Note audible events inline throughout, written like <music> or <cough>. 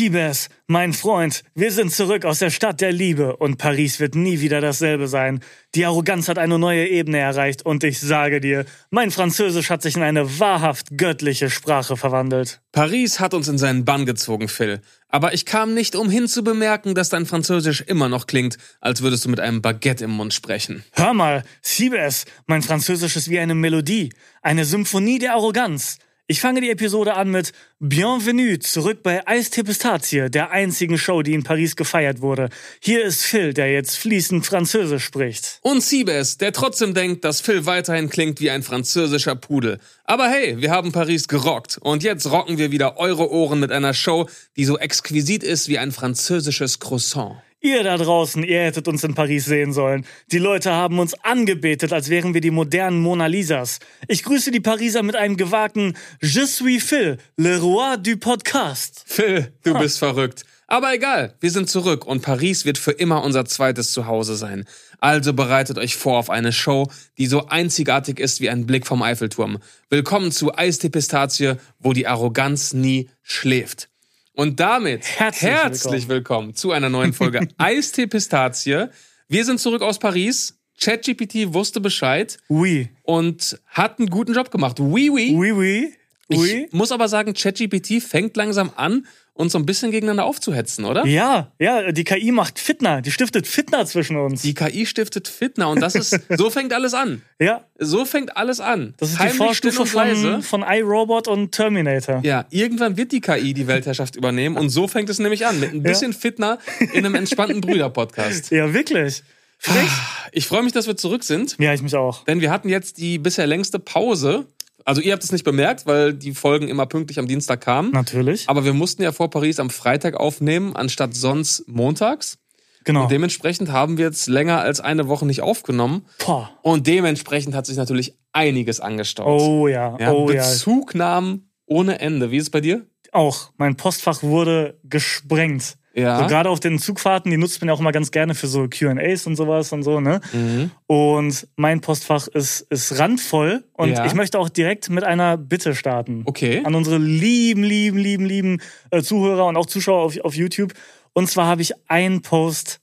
Siebes, mein Freund, wir sind zurück aus der Stadt der Liebe und Paris wird nie wieder dasselbe sein. Die Arroganz hat eine neue Ebene erreicht und ich sage dir, mein Französisch hat sich in eine wahrhaft göttliche Sprache verwandelt. Paris hat uns in seinen Bann gezogen, Phil. Aber ich kam nicht umhin zu bemerken, dass dein Französisch immer noch klingt, als würdest du mit einem Baguette im Mund sprechen. Hör mal, Siebes, mein Französisch ist wie eine Melodie, eine Symphonie der Arroganz. Ich fange die Episode an mit Bienvenue zurück bei Eistee Pistazie, der einzigen Show, die in Paris gefeiert wurde. Hier ist Phil, der jetzt fließend Französisch spricht. Und Siebes, der trotzdem denkt, dass Phil weiterhin klingt wie ein französischer Pudel. Aber hey, wir haben Paris gerockt. Und jetzt rocken wir wieder eure Ohren mit einer Show, die so exquisit ist wie ein französisches Croissant. Ihr da draußen, ihr hättet uns in Paris sehen sollen. Die Leute haben uns angebetet, als wären wir die modernen Mona Lisas. Ich grüße die Pariser mit einem gewagten Je suis Phil, le roi du podcast. Phil, du bist verrückt. Aber egal, wir sind zurück und Paris wird für immer unser zweites Zuhause sein. Also bereitet euch vor auf eine Show, die so einzigartig ist wie ein Blick vom Eiffelturm. Willkommen zu Eistee Pistazie, wo die Arroganz nie schläft. Und damit Herzlich herzlich willkommen. zu einer neuen Folge <laughs> Eistee Pistazie. Wir sind zurück aus Paris. ChatGPT wusste Bescheid Oui. und hat einen guten Job gemacht. Oui, oui. Oui, oui. Oui. Ich muss aber sagen, ChatGPT fängt langsam an, uns so ein bisschen gegeneinander aufzuhetzen, oder? Ja, ja, die KI macht Fitner. Die stiftet Fitner zwischen uns. Die KI stiftet Fitner und das ist, so fängt alles an. <laughs> ja, So fängt alles an. das ist Heimlich, die Vorstufe von, von iRobot und Terminator. Ja, irgendwann wird die KI die Weltherrschaft übernehmen und so fängt es nämlich an. Mit ein bisschen Fitner in einem entspannten Brüder-Podcast. <laughs> Ja, wirklich. Frech. Ich freue mich, dass wir zurück sind, Ja, ich mich auch. denn wir hatten jetzt die bisher längste Pause. Also ihr habt es nicht bemerkt, weil die Folgen immer pünktlich am Dienstag kamen. Natürlich. Aber wir mussten ja vor Paris am Freitag aufnehmen, anstatt sonst montags. Genau. Und dementsprechend haben wir jetzt länger als eine Woche nicht aufgenommen. Boah. Und dementsprechend hat sich natürlich einiges angestaut. Oh ja, ja, oh ja. Bezugnahmen ohne Ende. Wie ist es bei dir? Auch. Mein Postfach wurde gesprengt. Ja. So, gerade auf den Zugfahrten, die nutzt man ja auch immer ganz gerne für so QAs und sowas und so, ne? Mhm. Und mein Postfach ist, ist randvoll und Ja. ich möchte auch direkt mit einer Bitte starten. Okay. An unsere lieben, lieben, lieben, lieben äh, Zuhörer und auch Zuschauer auf, auf YouTube. Und zwar habe ich einen Post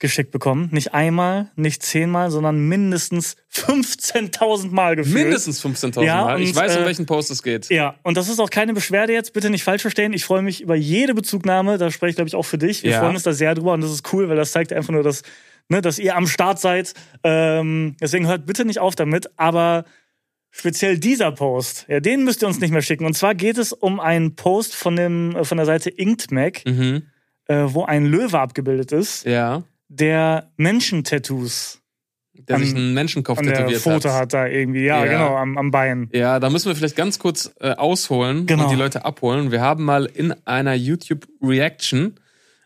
geschickt bekommen. Nicht einmal, nicht zehnmal, sondern mindestens 15.000 Mal gefühlt. Mindestens 15.000 Ja, Mal. Ich und, weiß, um äh, welchen Post es geht. Ja, und das ist auch keine Beschwerde jetzt, bitte nicht falsch verstehen. Ich freue mich über jede Bezugnahme, da spreche ich, glaube ich, auch für dich. Wir Ja. freuen uns da sehr drüber und das ist cool, weil das zeigt einfach nur, dass, ne, dass ihr am Start seid. Ähm, deswegen hört bitte nicht auf damit, aber speziell dieser Post, ja, den müsst ihr uns nicht mehr schicken. Und zwar geht es um einen Post von, dem, äh, von der Seite InkedMac, Mhm. äh, wo ein Löwe abgebildet ist, Ja. Der Menschentattoos Der An- sich einen Menschenkopf an der tätowiert Foto hat. hat da irgendwie. Ja, Ja. genau, am, am Bein. Ja, da müssen wir vielleicht ganz kurz äh, ausholen Genau. und die Leute abholen. Wir haben mal in einer YouTube-Reaction,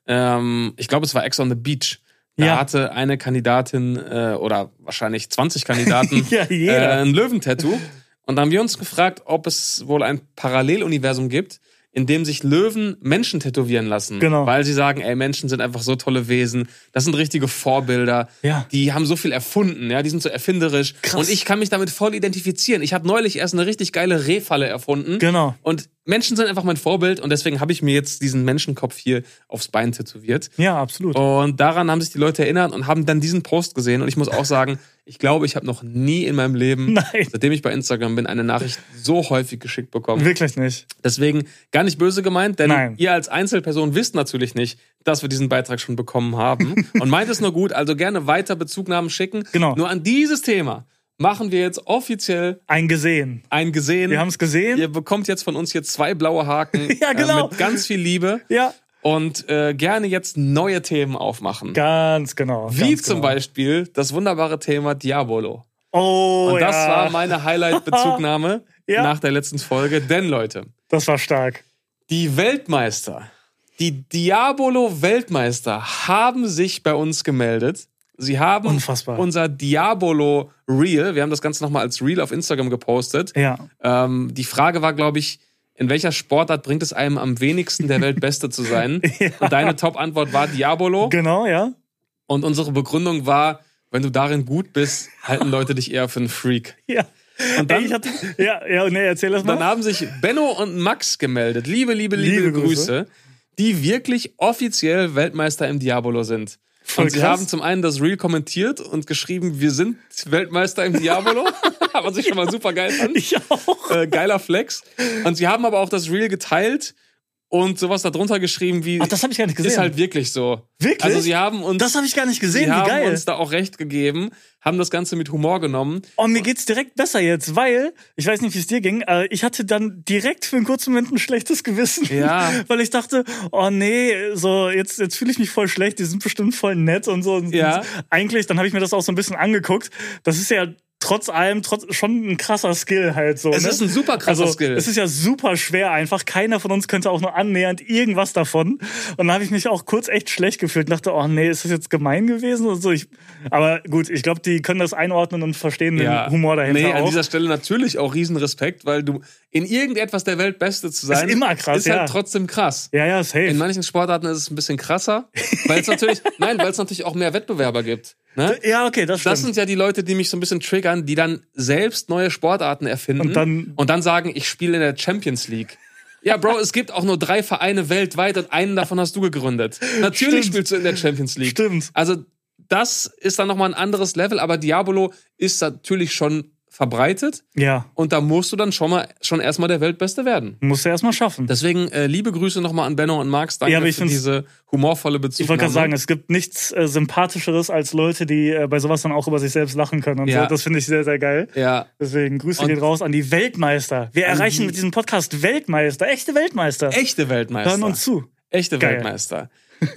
ähm, ich glaube, es war Ex on the Beach, da Ja. hatte eine Kandidatin äh, oder wahrscheinlich 20 Kandidaten <laughs> Ja, äh, ein Löwentattoo. Und dann haben wir uns gefragt, ob es wohl ein Paralleluniversum gibt, in dem sich Löwen Menschen tätowieren lassen. Genau. Weil sie sagen, ey, Menschen sind einfach so tolle Wesen. Das sind richtige Vorbilder. Ja. Die haben so viel erfunden, ja, die sind so erfinderisch. Krass. Und ich kann mich damit voll identifizieren. Ich habe neulich erst eine richtig geile Rehfalle erfunden. Genau. Und Menschen sind einfach mein Vorbild und deswegen habe ich mir jetzt diesen Menschenkopf hier aufs Bein tätowiert. Ja, absolut. Und daran haben sich die Leute erinnert und haben dann diesen Post gesehen. Und ich muss auch sagen, ich glaube, ich habe noch nie in meinem Leben, Nein. seitdem ich bei Instagram bin, eine Nachricht so häufig geschickt bekommen. Wirklich nicht. Deswegen gar nicht böse gemeint, denn Nein. ihr als Einzelperson wisst natürlich nicht, dass wir diesen Beitrag schon bekommen haben. <laughs> und meint es nur gut, also gerne weiter Bezugnahmen schicken. Genau. Nur an dieses Thema machen wir jetzt offiziell Ein gesehen. ein Gesehen. Wir haben es gesehen. Ihr bekommt jetzt von uns hier zwei blaue Haken <laughs> Ja, genau. äh, mit ganz viel Liebe Ja. Und äh, gerne jetzt neue Themen aufmachen. Ganz genau. Wie ganz zum genau. Beispiel das wunderbare Thema Diabolo. Oh, Und das ja. war meine Highlight-Bezugnahme <laughs> Ja. nach der letzten Folge. Denn Leute, Das war stark. die Weltmeister, die Diabolo-Weltmeister haben sich bei uns gemeldet. Sie haben Unfassbar. unser Diabolo Reel, wir haben das Ganze nochmal als Reel auf Instagram gepostet. Ja. Ähm, die Frage war, glaube ich, in welcher Sportart bringt es einem am wenigsten der <laughs> Welt Beste zu sein? Und deine Top-Antwort war Diabolo. Genau, ja. Und unsere Begründung war, wenn du darin gut bist, halten Leute dich eher für einen Freak. Ja. Und dann, Ey, ich hatte, ja, ja, nee, erzähl das mal. dann haben sich Benno und Max gemeldet. Liebe, liebe, liebe, Liebe Grüße. Grüße. die wirklich offiziell Weltmeister im Diabolo sind. Voll und sie krass. haben zum einen das Reel kommentiert und geschrieben, wir sind Weltmeister im Diabolo, <laughs> <laughs> was ich schon mal super geil <laughs> fand. Ich auch. Äh, geiler Flex. Und sie haben aber auch das Reel geteilt und sowas darunter geschrieben wie, Ach, das habe ich gar nicht gesehen. ist halt wirklich so. Wirklich? Also sie haben uns, das habe ich gar nicht gesehen. sie Wie haben geil. uns da auch recht gegeben, haben das Ganze mit Humor genommen. Oh, mir geht's direkt besser jetzt, weil, ich weiß nicht, wie es dir ging, aber ich hatte dann direkt für einen kurzen Moment ein schlechtes Gewissen. Ja. <laughs> Weil ich dachte, oh nee, so, jetzt, jetzt fühle ich mich voll schlecht, die sind bestimmt voll nett und so. Und Ja. Eigentlich, dann habe ich mir das auch so ein bisschen angeguckt. Das ist ja trotz allem trotz, schon ein krasser Skill halt so. Es ne? ist ein super krasser also, Skill. Es ist ja super schwer einfach. Keiner von uns könnte auch nur annähernd irgendwas davon. Und da habe ich mich auch kurz echt schlecht gefühlt. Und dachte, oh nee, ist das jetzt gemein gewesen und so. Ich, aber gut, ich glaube, die können das einordnen und verstehen den Humor dahinter Nee, an auch. dieser Stelle natürlich auch Riesenrespekt, weil du in irgendetwas der Welt Beste zu sein, immer krass, ist halt ja. trotzdem krass. ja, ja, safe. In manchen Sportarten ist es ein bisschen krasser, weil es natürlich, <laughs> nein, weil es natürlich auch mehr Wettbewerber gibt. Ne? ja, okay, das stimmt. Das sind ja die Leute, die mich so ein bisschen triggern, die dann selbst neue Sportarten erfinden Und dann- und dann sagen, ich spiele in der Champions League. Ja, Bro, es gibt auch nur drei Vereine weltweit und einen davon hast du gegründet. Natürlich Stimmt. spielst du in der Champions League. Stimmt. Also, das ist dann nochmal ein anderes Level, aber Diabolo ist natürlich schon verbreitet ja, und da musst du dann schon mal schon erstmal der Weltbeste werden. musst du erstmal schaffen. Deswegen äh, liebe Grüße nochmal an Benno und Max. Danke Ja, für diese humorvolle Ich wollte gerade sagen, es gibt nichts äh, sympathischeres als Leute, die äh, bei sowas dann auch über sich selbst lachen können und Ja. so. Das finde ich sehr, sehr geil. ja, Deswegen Grüße Und- gehen raus an die Weltmeister. Wir erreichen die- mit diesem Podcast Weltmeister, echte Weltmeister. echte Weltmeister. Hören uns zu. Echte Geil. Weltmeister.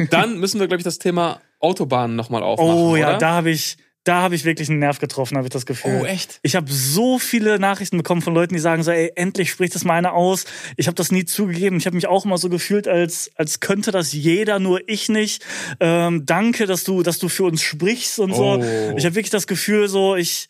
Dann müssen wir, glaube ich, das Thema Autobahnen nochmal aufmachen. Oh ja, oder? da habe ich, da habe ich wirklich einen Nerv getroffen, habe ich das Gefühl. Oh, echt? Ich habe so viele Nachrichten bekommen von Leuten, die sagen so, ey, endlich spricht das mal einer aus. Ich habe das nie zugegeben. Ich habe mich auch immer so gefühlt, als als könnte das jeder, nur ich nicht. Ähm, danke, dass du, dass du für uns sprichst und so. Oh. Ich habe wirklich das Gefühl, so ich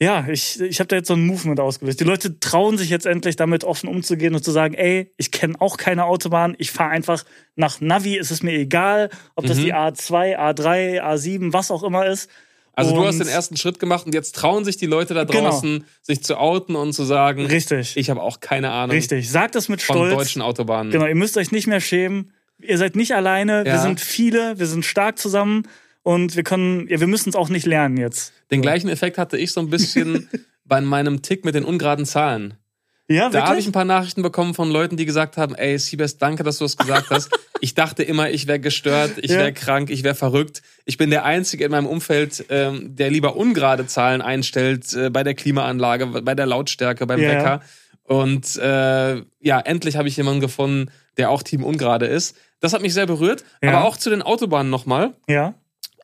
ja, ich, ich habe da jetzt so ein Movement ausgelöst. Die Leute trauen sich jetzt endlich damit offen umzugehen und zu sagen, ey, ich kenne auch keine Autobahn, ich fahre einfach nach Navi, ist es mir egal, ob das Mhm. die A2, A3, A7, was auch immer ist. Also du Und- hast den ersten Schritt gemacht und jetzt trauen sich die Leute da Genau. draußen, sich zu outen und zu sagen, Richtig. ich habe auch keine Ahnung Richtig. Sagt das mit von Stolz. deutschen Autobahnen. Genau, ihr müsst euch nicht mehr schämen. Ihr seid nicht alleine. Wir Ja. sind viele, wir sind stark zusammen und wir können, ja, wir müssen es auch nicht lernen jetzt. Den gleichen Effekt hatte ich so ein bisschen <laughs> bei meinem Tick mit den ungeraden Zahlen. Ja, Da habe ich ein paar Nachrichten bekommen von Leuten, die gesagt haben, ey, Siebes, danke, dass du das gesagt hast. Ich dachte immer, ich wäre gestört, ich Ja. wäre krank, ich wäre verrückt. Ich bin der Einzige in meinem Umfeld, ähm, der lieber ungerade Zahlen einstellt äh, bei der Klimaanlage, bei der Lautstärke, beim Ja. Wecker. Und äh, ja, endlich habe ich jemanden gefunden, der auch Team ungerade ist. Das hat mich sehr berührt. Ja. Aber auch zu den Autobahnen nochmal. Ja.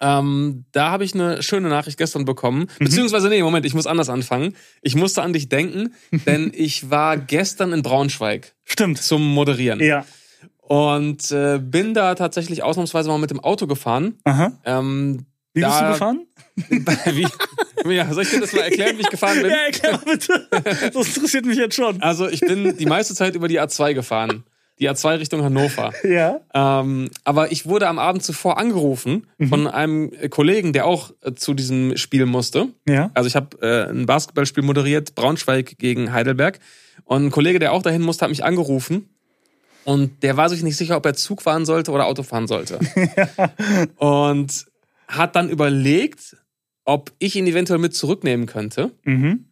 Ähm, da habe ich eine schöne Nachricht gestern bekommen. Mhm. Beziehungsweise, nee, Moment, ich muss anders anfangen. Ich musste an dich denken, <laughs> denn ich war gestern in Braunschweig Stimmt. zum Moderieren. Ja. Und äh, bin da tatsächlich ausnahmsweise mal mit dem Auto gefahren. Aha. Ähm, Wie bist da- du gefahren? <laughs> wie, ja, soll ich dir das mal erklären, wie ich gefahren bin? Ja, erklär mal bitte. Das interessiert mich jetzt schon. Also ich bin die meiste Zeit über die A2 gefahren. Die A2 Richtung Hannover. <laughs> Ja. Ähm, aber ich wurde am Abend zuvor angerufen Mhm. von einem Kollegen, der auch äh, zu diesem Spiel musste. Ja. Also ich habe äh, ein Basketballspiel moderiert, Braunschweig gegen Heidelberg. Und ein Kollege, der auch dahin musste, hat mich angerufen. Und der war sich nicht sicher, ob er Zug fahren sollte oder Auto fahren sollte. <laughs> Und hat dann überlegt, ob ich ihn eventuell mit zurücknehmen könnte. Mhm.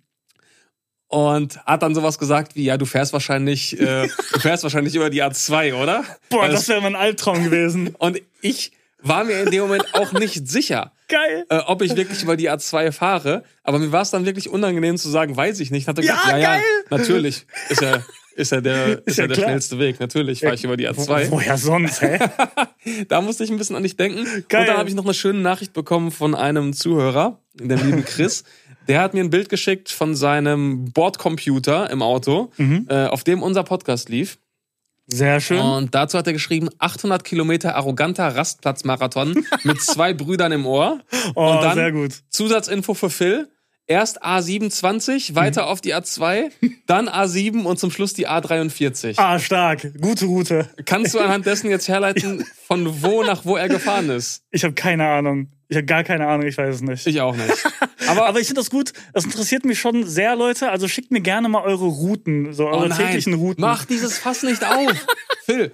Und hat dann sowas gesagt wie, ja, du fährst wahrscheinlich, äh, du fährst wahrscheinlich über die A2, oder? Boah, Weil das wäre mein Albtraum gewesen. <laughs> und ich war mir in dem Moment auch nicht sicher, Geil. äh, ob ich wirklich über die A2 fahre. Aber mir war es dann wirklich unangenehm zu sagen, weiß ich nicht. Hatte Ja, gedacht, ja, ja, geil. natürlich. Ist ja, ist ja der, <laughs> ist ja ja der klar. schnellste Weg. Natürlich fahre ich über die Wo- A2. Woher sonst, hä? <laughs> Da musste ich ein bisschen an dich denken. Geil. Und dann habe ich noch eine schöne Nachricht bekommen von einem Zuhörer, dem lieben Chris. Der hat mir ein Bild geschickt von seinem Bordcomputer im Auto, Mhm. äh, auf dem unser Podcast lief. Sehr schön. Und dazu hat er geschrieben, 800 Kilometer arroganter Rastplatzmarathon mit zwei <laughs> Brüdern im Ohr. oh, und dann sehr gut. Zusatzinfo für Phil. Erst A27, weiter auf die A2, dann A7 und zum Schluss die A43. Ah, stark. Gute Route. Kannst du anhand dessen jetzt herleiten, <laughs> von wo nach wo er gefahren ist? Ich habe keine Ahnung. Ich habe gar keine Ahnung, ich weiß es nicht. Ich auch nicht. Aber, Aber ich finde das gut. Das interessiert mich schon sehr, Leute. Also schickt mir gerne mal eure Routen, so eure oh täglichen Routen. mach dieses Fass nicht auf. Phil,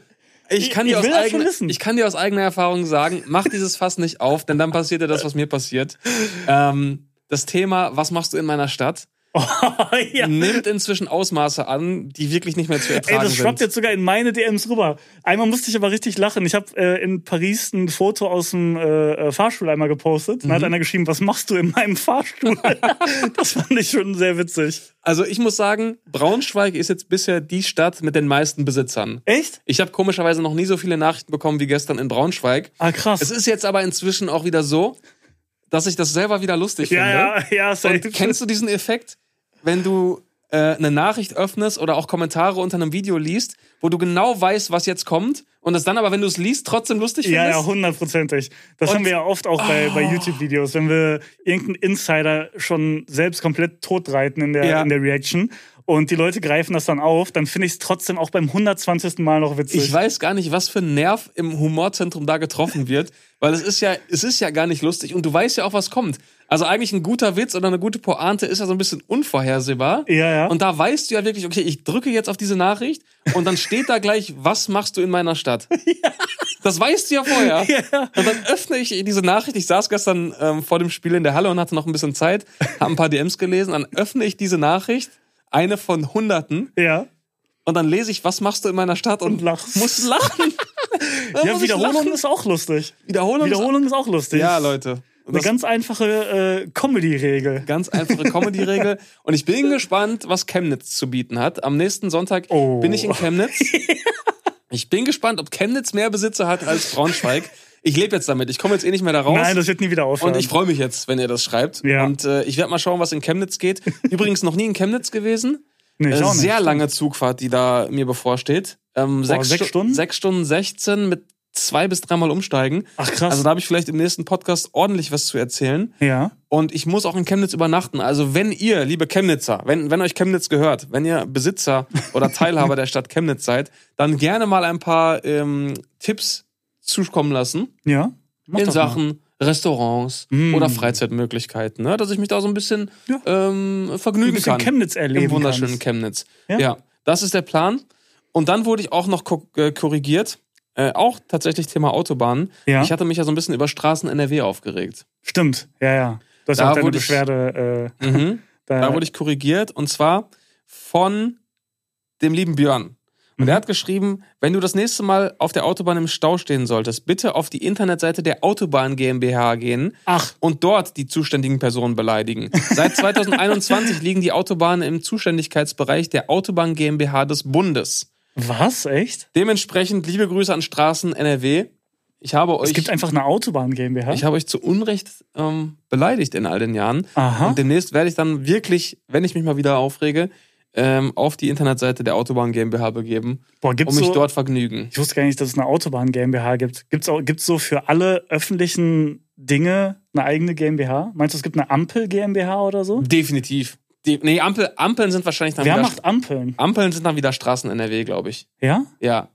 Ich kann, Ich schon eigener, ich kann dir aus eigener Erfahrung sagen, mach dieses Fass nicht auf, denn dann passiert dir das, was mir passiert. Ähm, das Thema, was machst du in meiner Stadt, Oh, <laughs> ja. nimmt inzwischen Ausmaße an, die wirklich nicht mehr zu Ey, ertragen das schwappt sind. jetzt sogar in meine DMs rüber. Einmal musste ich aber richtig lachen. Ich habe äh, in Paris ein Foto aus dem äh, äh, Fahrstuhl einmal gepostet. Mhm. Dann hat einer geschrieben, was machst du in meinem Fahrstuhl? <laughs> das fand ich schon sehr witzig. Also ich muss sagen, Braunschweig ist jetzt bisher die Stadt mit den meisten Besitzern. Echt? Ich habe komischerweise noch nie so viele Nachrichten bekommen wie gestern in Braunschweig. Ah, krass. Es ist jetzt aber inzwischen auch wieder so, dass ich das selber wieder lustig ja, finde. ja, ja, safe. Und kennst du diesen Effekt, wenn du äh, eine Nachricht öffnest oder auch Kommentare unter einem Video liest, wo du genau weißt, was jetzt kommt und es dann aber, wenn du es liest, trotzdem lustig Ja, findest? ja, hundertprozentig. Das Und- haben wir ja oft auch bei, bei Oh. YouTube-Videos, wenn wir irgendeinen Insider schon selbst komplett totreiten in der, Ja. in der Reaction und die Leute greifen das dann auf, dann finde ich es trotzdem auch beim 120. Mal noch witzig. Ich weiß gar nicht, was für ein Nerv im Humorzentrum da getroffen wird, weil es ist ja, es ist ja gar nicht lustig und du weißt ja auch, was kommt. Also eigentlich ein guter Witz oder eine gute Pointe ist ja so ein bisschen unvorhersehbar. Ja, ja. Und da weißt du ja wirklich, okay, ich drücke jetzt auf diese Nachricht und dann steht da gleich, was machst du in meiner Stadt? <laughs> Das weißt du ja vorher. <laughs> Ja. Und dann öffne ich diese Nachricht. Ich saß gestern ähm, vor dem Spiel in der Halle und hatte noch ein bisschen Zeit, habe ein paar DMs gelesen. Dann öffne ich diese Nachricht, eine von Hunderten, ja. und dann lese ich, was machst du in meiner Stadt und, Und lachst. <laughs> <laughs> muss lachen. Ja, Wiederholung ist auch lustig. Wiederholung, Wiederholung ist auch lustig. Ja, Leute. Eine ganz einfache äh, Comedy-Regel. ganz einfache <laughs> Comedy-Regel. Und ich bin gespannt, was Chemnitz zu bieten hat. Am nächsten Sonntag Oh. bin ich in Chemnitz. Ich bin gespannt, ob Chemnitz mehr Besitzer hat als Braunschweig. Ich lebe jetzt damit. Ich komme jetzt eh nicht mehr da raus. Nein, das wird nie wieder aufhören. und ich freue mich jetzt, wenn ihr das schreibt. Ja. Und äh, ich werde mal schauen, was in Chemnitz geht. <laughs> Übrigens noch nie in Chemnitz gewesen. nee, ich Äh, auch nicht. sehr lange Zugfahrt, die da mir bevorsteht. Ähm, sechs, sechs Stu- Stunden? Sechs Stunden 16 mit zwei bis dreimal umsteigen. Ach krass. Also da habe ich vielleicht im nächsten Podcast ordentlich was zu erzählen. ja. Und ich muss auch in Chemnitz übernachten. Also wenn ihr, liebe Chemnitzer, wenn, wenn euch Chemnitz gehört, wenn ihr Besitzer oder <laughs> Teilhaber der Stadt Chemnitz seid, dann gerne mal ein paar ähm, Tipps zukommen lassen Ja. In doch mal. Sachen Restaurants Mm. oder Freizeitmöglichkeiten, ne? dass ich mich da so ein bisschen Ja. ähm, vergnügen Ein bisschen kann. Chemnitz erleben Im wunderschönen kannst. Chemnitz. Ja. Ja. das ist der Plan. Und dann wurde ich auch noch äh, korrigiert. Äh, auch tatsächlich Thema Autobahnen. Ja. Ich hatte mich ja so ein bisschen über Straßen NRW aufgeregt. Stimmt. Ja, ja. Du hast Da ja auch deine wurde ich- Beschwerde. Äh, Mhm. <laughs> da, Da wurde ich korrigiert und zwar von dem lieben Björn. Und er hat geschrieben, wenn du das nächste Mal auf der Autobahn im Stau stehen solltest, bitte auf die Internetseite der Autobahn GmbH gehen Ach, und dort die zuständigen Personen beleidigen. Seit 2021 <laughs> liegen die Autobahnen im Zuständigkeitsbereich der Autobahn GmbH des Bundes. was? Echt? Dementsprechend liebe Grüße an Straßen NRW. Ich habe euch, Es gibt einfach eine Autobahn GmbH. ich habe euch zu Unrecht ähm, beleidigt in all den Jahren. Aha. Und demnächst werde ich dann wirklich, wenn ich mich mal wieder aufrege, ähm, auf die Internetseite der Autobahn GmbH begeben Boah, und mich so, dort vergnügen. Ich wusste gar nicht, dass es eine Autobahn GmbH gibt. Gibt's auch gibt's so für alle öffentlichen Dinge eine eigene GmbH? Meinst du, es gibt eine Ampel GmbH oder so? Definitiv. Die, nee, Ampel, Ampeln sind wahrscheinlich dann Wer wieder. macht Ampeln? Ampeln sind dann wieder Straßen NRW, glaube ich. Ja? Ja,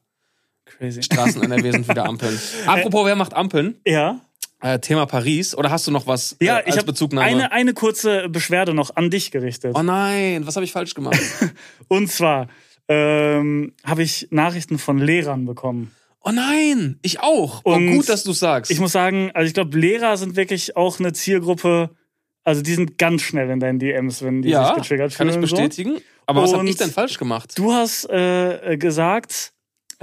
Crazy. Straßen NRW sind wieder <laughs> Ampeln. Apropos, wer macht Ampeln? Ja. Äh, Thema Paris. Oder hast du noch was Ja, äh, ich als habe Bezugnahme? eine, eine kurze Beschwerde noch an dich gerichtet. oh nein, was habe ich falsch gemacht? <laughs> Und zwar ähm, habe ich Nachrichten von Lehrern bekommen. oh nein, ich auch. Oh, Und gut, dass du sagst. Ich muss sagen, also ich glaube, Lehrer sind wirklich auch eine Zielgruppe, also die sind ganz schnell in deinen DMs, wenn die ja, sich getriggert kann ich fühlen. So. bestätigen. Aber was habe Und- ich denn falsch gemacht? Du hast äh, gesagt,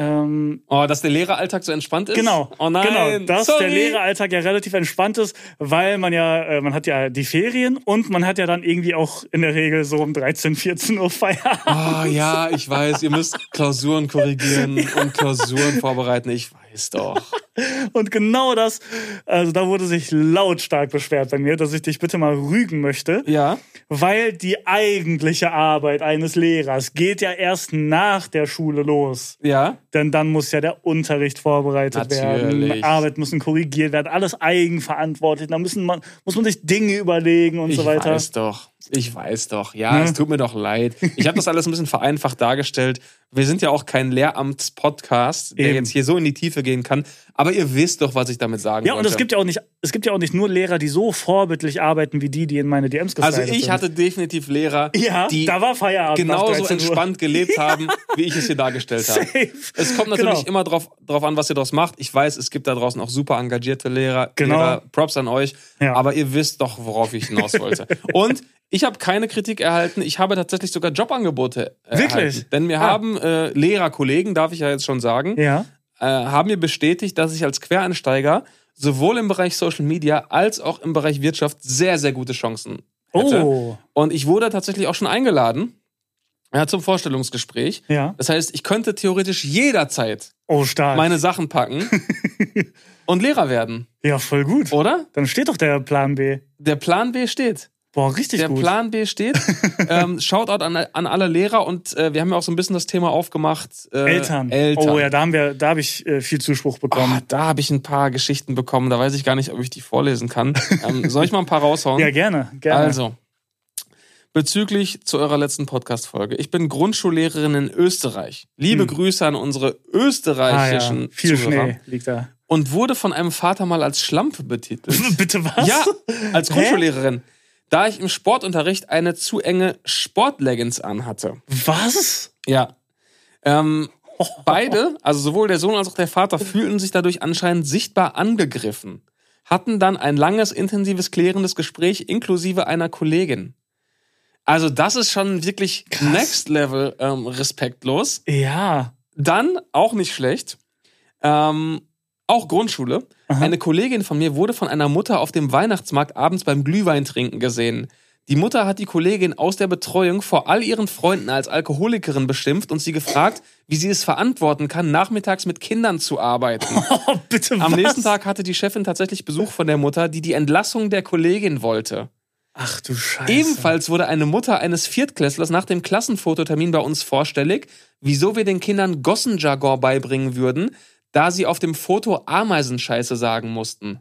ähm, Oh, dass der Lehreralltag so entspannt ist? Genau, Oh nein. genau, dass sorry. der Lehreralltag ja relativ entspannt ist, weil man ja, äh, man hat ja die Ferien und man hat ja dann irgendwie auch in der Regel so um 13, 14 Uhr Feierabend. Oh ja, ich weiß, ihr müsst Klausuren korrigieren und Klausuren vorbereiten. Ich weiß doch. <laughs> Und genau das, also da wurde sich lautstark beschwert bei mir, dass ich dich bitte mal rügen möchte, Ja. weil die eigentliche Arbeit eines Lehrers geht ja erst nach der Schule los. Ja. Denn dann muss ja der Unterricht vorbereitet werden, Natürlich. Arbeit müssen korrigiert werden, alles eigenverantwortlich. Da müssen man, muss man sich Dinge überlegen und Ich so weiter. weiß doch. Ich weiß doch, ja, Ne? es tut mir doch leid. Ich habe das alles ein bisschen vereinfacht dargestellt. Wir sind ja auch kein Lehramtspodcast, der Eben. jetzt hier so in die Tiefe gehen kann. Aber ihr wisst doch, was ich damit sagen Ja, und wollte. es gibt ja auch nicht, es gibt ja auch nicht nur Lehrer, die so vorbildlich arbeiten wie die, die in meine DMs also geslidet ich sind. hatte definitiv Lehrer, ja, die da war Feierabend. genauso 13 Uhr. entspannt gelebt <laughs> haben, wie ich es hier dargestellt habe. Es kommt natürlich Genau. immer drauf, drauf an, was ihr daraus macht. Ich weiß, es gibt da draußen auch super engagierte Lehrer. Genau. Lehrer Props an euch. Ja. Aber ihr wisst doch, worauf ich hinaus wollte. <laughs> Und ich habe keine Kritik erhalten. Ich habe tatsächlich sogar Jobangebote äh, Wirklich? erhalten. Denn mir Ah. haben äh, Lehrerkollegen, darf ich ja jetzt schon sagen, Ja. Äh, haben mir bestätigt, dass ich als Quereinsteiger sowohl im Bereich Social Media als auch im Bereich Wirtschaft sehr, sehr gute Chancen hätte. Oh. Und ich wurde tatsächlich auch schon eingeladen ja, zum Vorstellungsgespräch. Ja. Das heißt, ich könnte theoretisch jederzeit Oh, stark. meine Sachen packen <laughs> und Lehrer werden, ja, voll gut. oder? Dann steht doch der Plan B. Der Plan B steht. Boah, richtig Der gut. Plan B steht. <laughs> ähm, Shoutout an, an alle Lehrer und äh, wir haben ja auch so ein bisschen das Thema aufgemacht. Äh, Eltern. Eltern. Oh ja, da haben wir, da habe ich äh, viel Zuspruch bekommen. Ah, da habe ich ein paar Geschichten bekommen. Da weiß ich gar nicht, ob ich die vorlesen kann. Ähm, soll ich mal ein paar raushauen? <laughs> ja, gerne, gerne. Also, bezüglich zu eurer letzten Podcast-Folge. Ich bin Grundschullehrerin in Österreich. Liebe Hm. Grüße an unsere ah, österreichischen ja. Viel Zuhörer. Schnee liegt da. Und wurde von einem Vater mal als Schlampe betitelt. <laughs> Bitte was? ja, als Hä? Da ich im Sportunterricht eine zu enge Sportleggings anhatte. Was? Ja. Ähm, beide, also sowohl der Sohn als auch der Vater, fühlten sich dadurch anscheinend sichtbar angegriffen. Hatten dann ein langes, intensives, klärendes Gespräch inklusive einer Kollegin. Also das ist schon wirklich Krass. Next Level ähm, respektlos. Ja. Dann, auch nicht schlecht, ähm, auch Grundschule. Aha. Eine Kollegin von mir wurde von einer Mutter auf dem Weihnachtsmarkt abends beim Glühwein trinken gesehen. Die Mutter hat die Kollegin aus der Betreuung vor all ihren Freunden als Alkoholikerin beschimpft und sie gefragt, wie sie es verantworten kann, nachmittags mit Kindern zu arbeiten. <laughs> Oh, bitte Am was? nächsten Tag hatte die Chefin tatsächlich Besuch von der Mutter, die die Entlassung der Kollegin wollte. Ach du Scheiße. Ebenfalls wurde eine Mutter eines Viertklässlers nach dem Klassenfototermin bei uns vorstellig, wieso wir den Kindern Gossenjargon beibringen würden, da sie auf dem Foto Ameisenscheiße sagen mussten.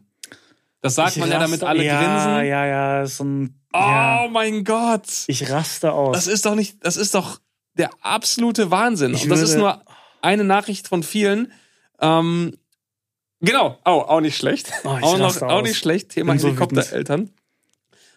Das sagt Ich man ja, damit raste- alle ja, grinsen. Ja, ja, so ein. Oh ja. mein Gott. Ich raste aus. Das ist doch nicht, das ist doch der absolute Wahnsinn. Ich Und das ist nur eine Nachricht von vielen. Ähm, genau, oh, auch nicht schlecht. Oh, auch, noch, raste auch nicht schlecht. Thema Bin so Helikoptereltern.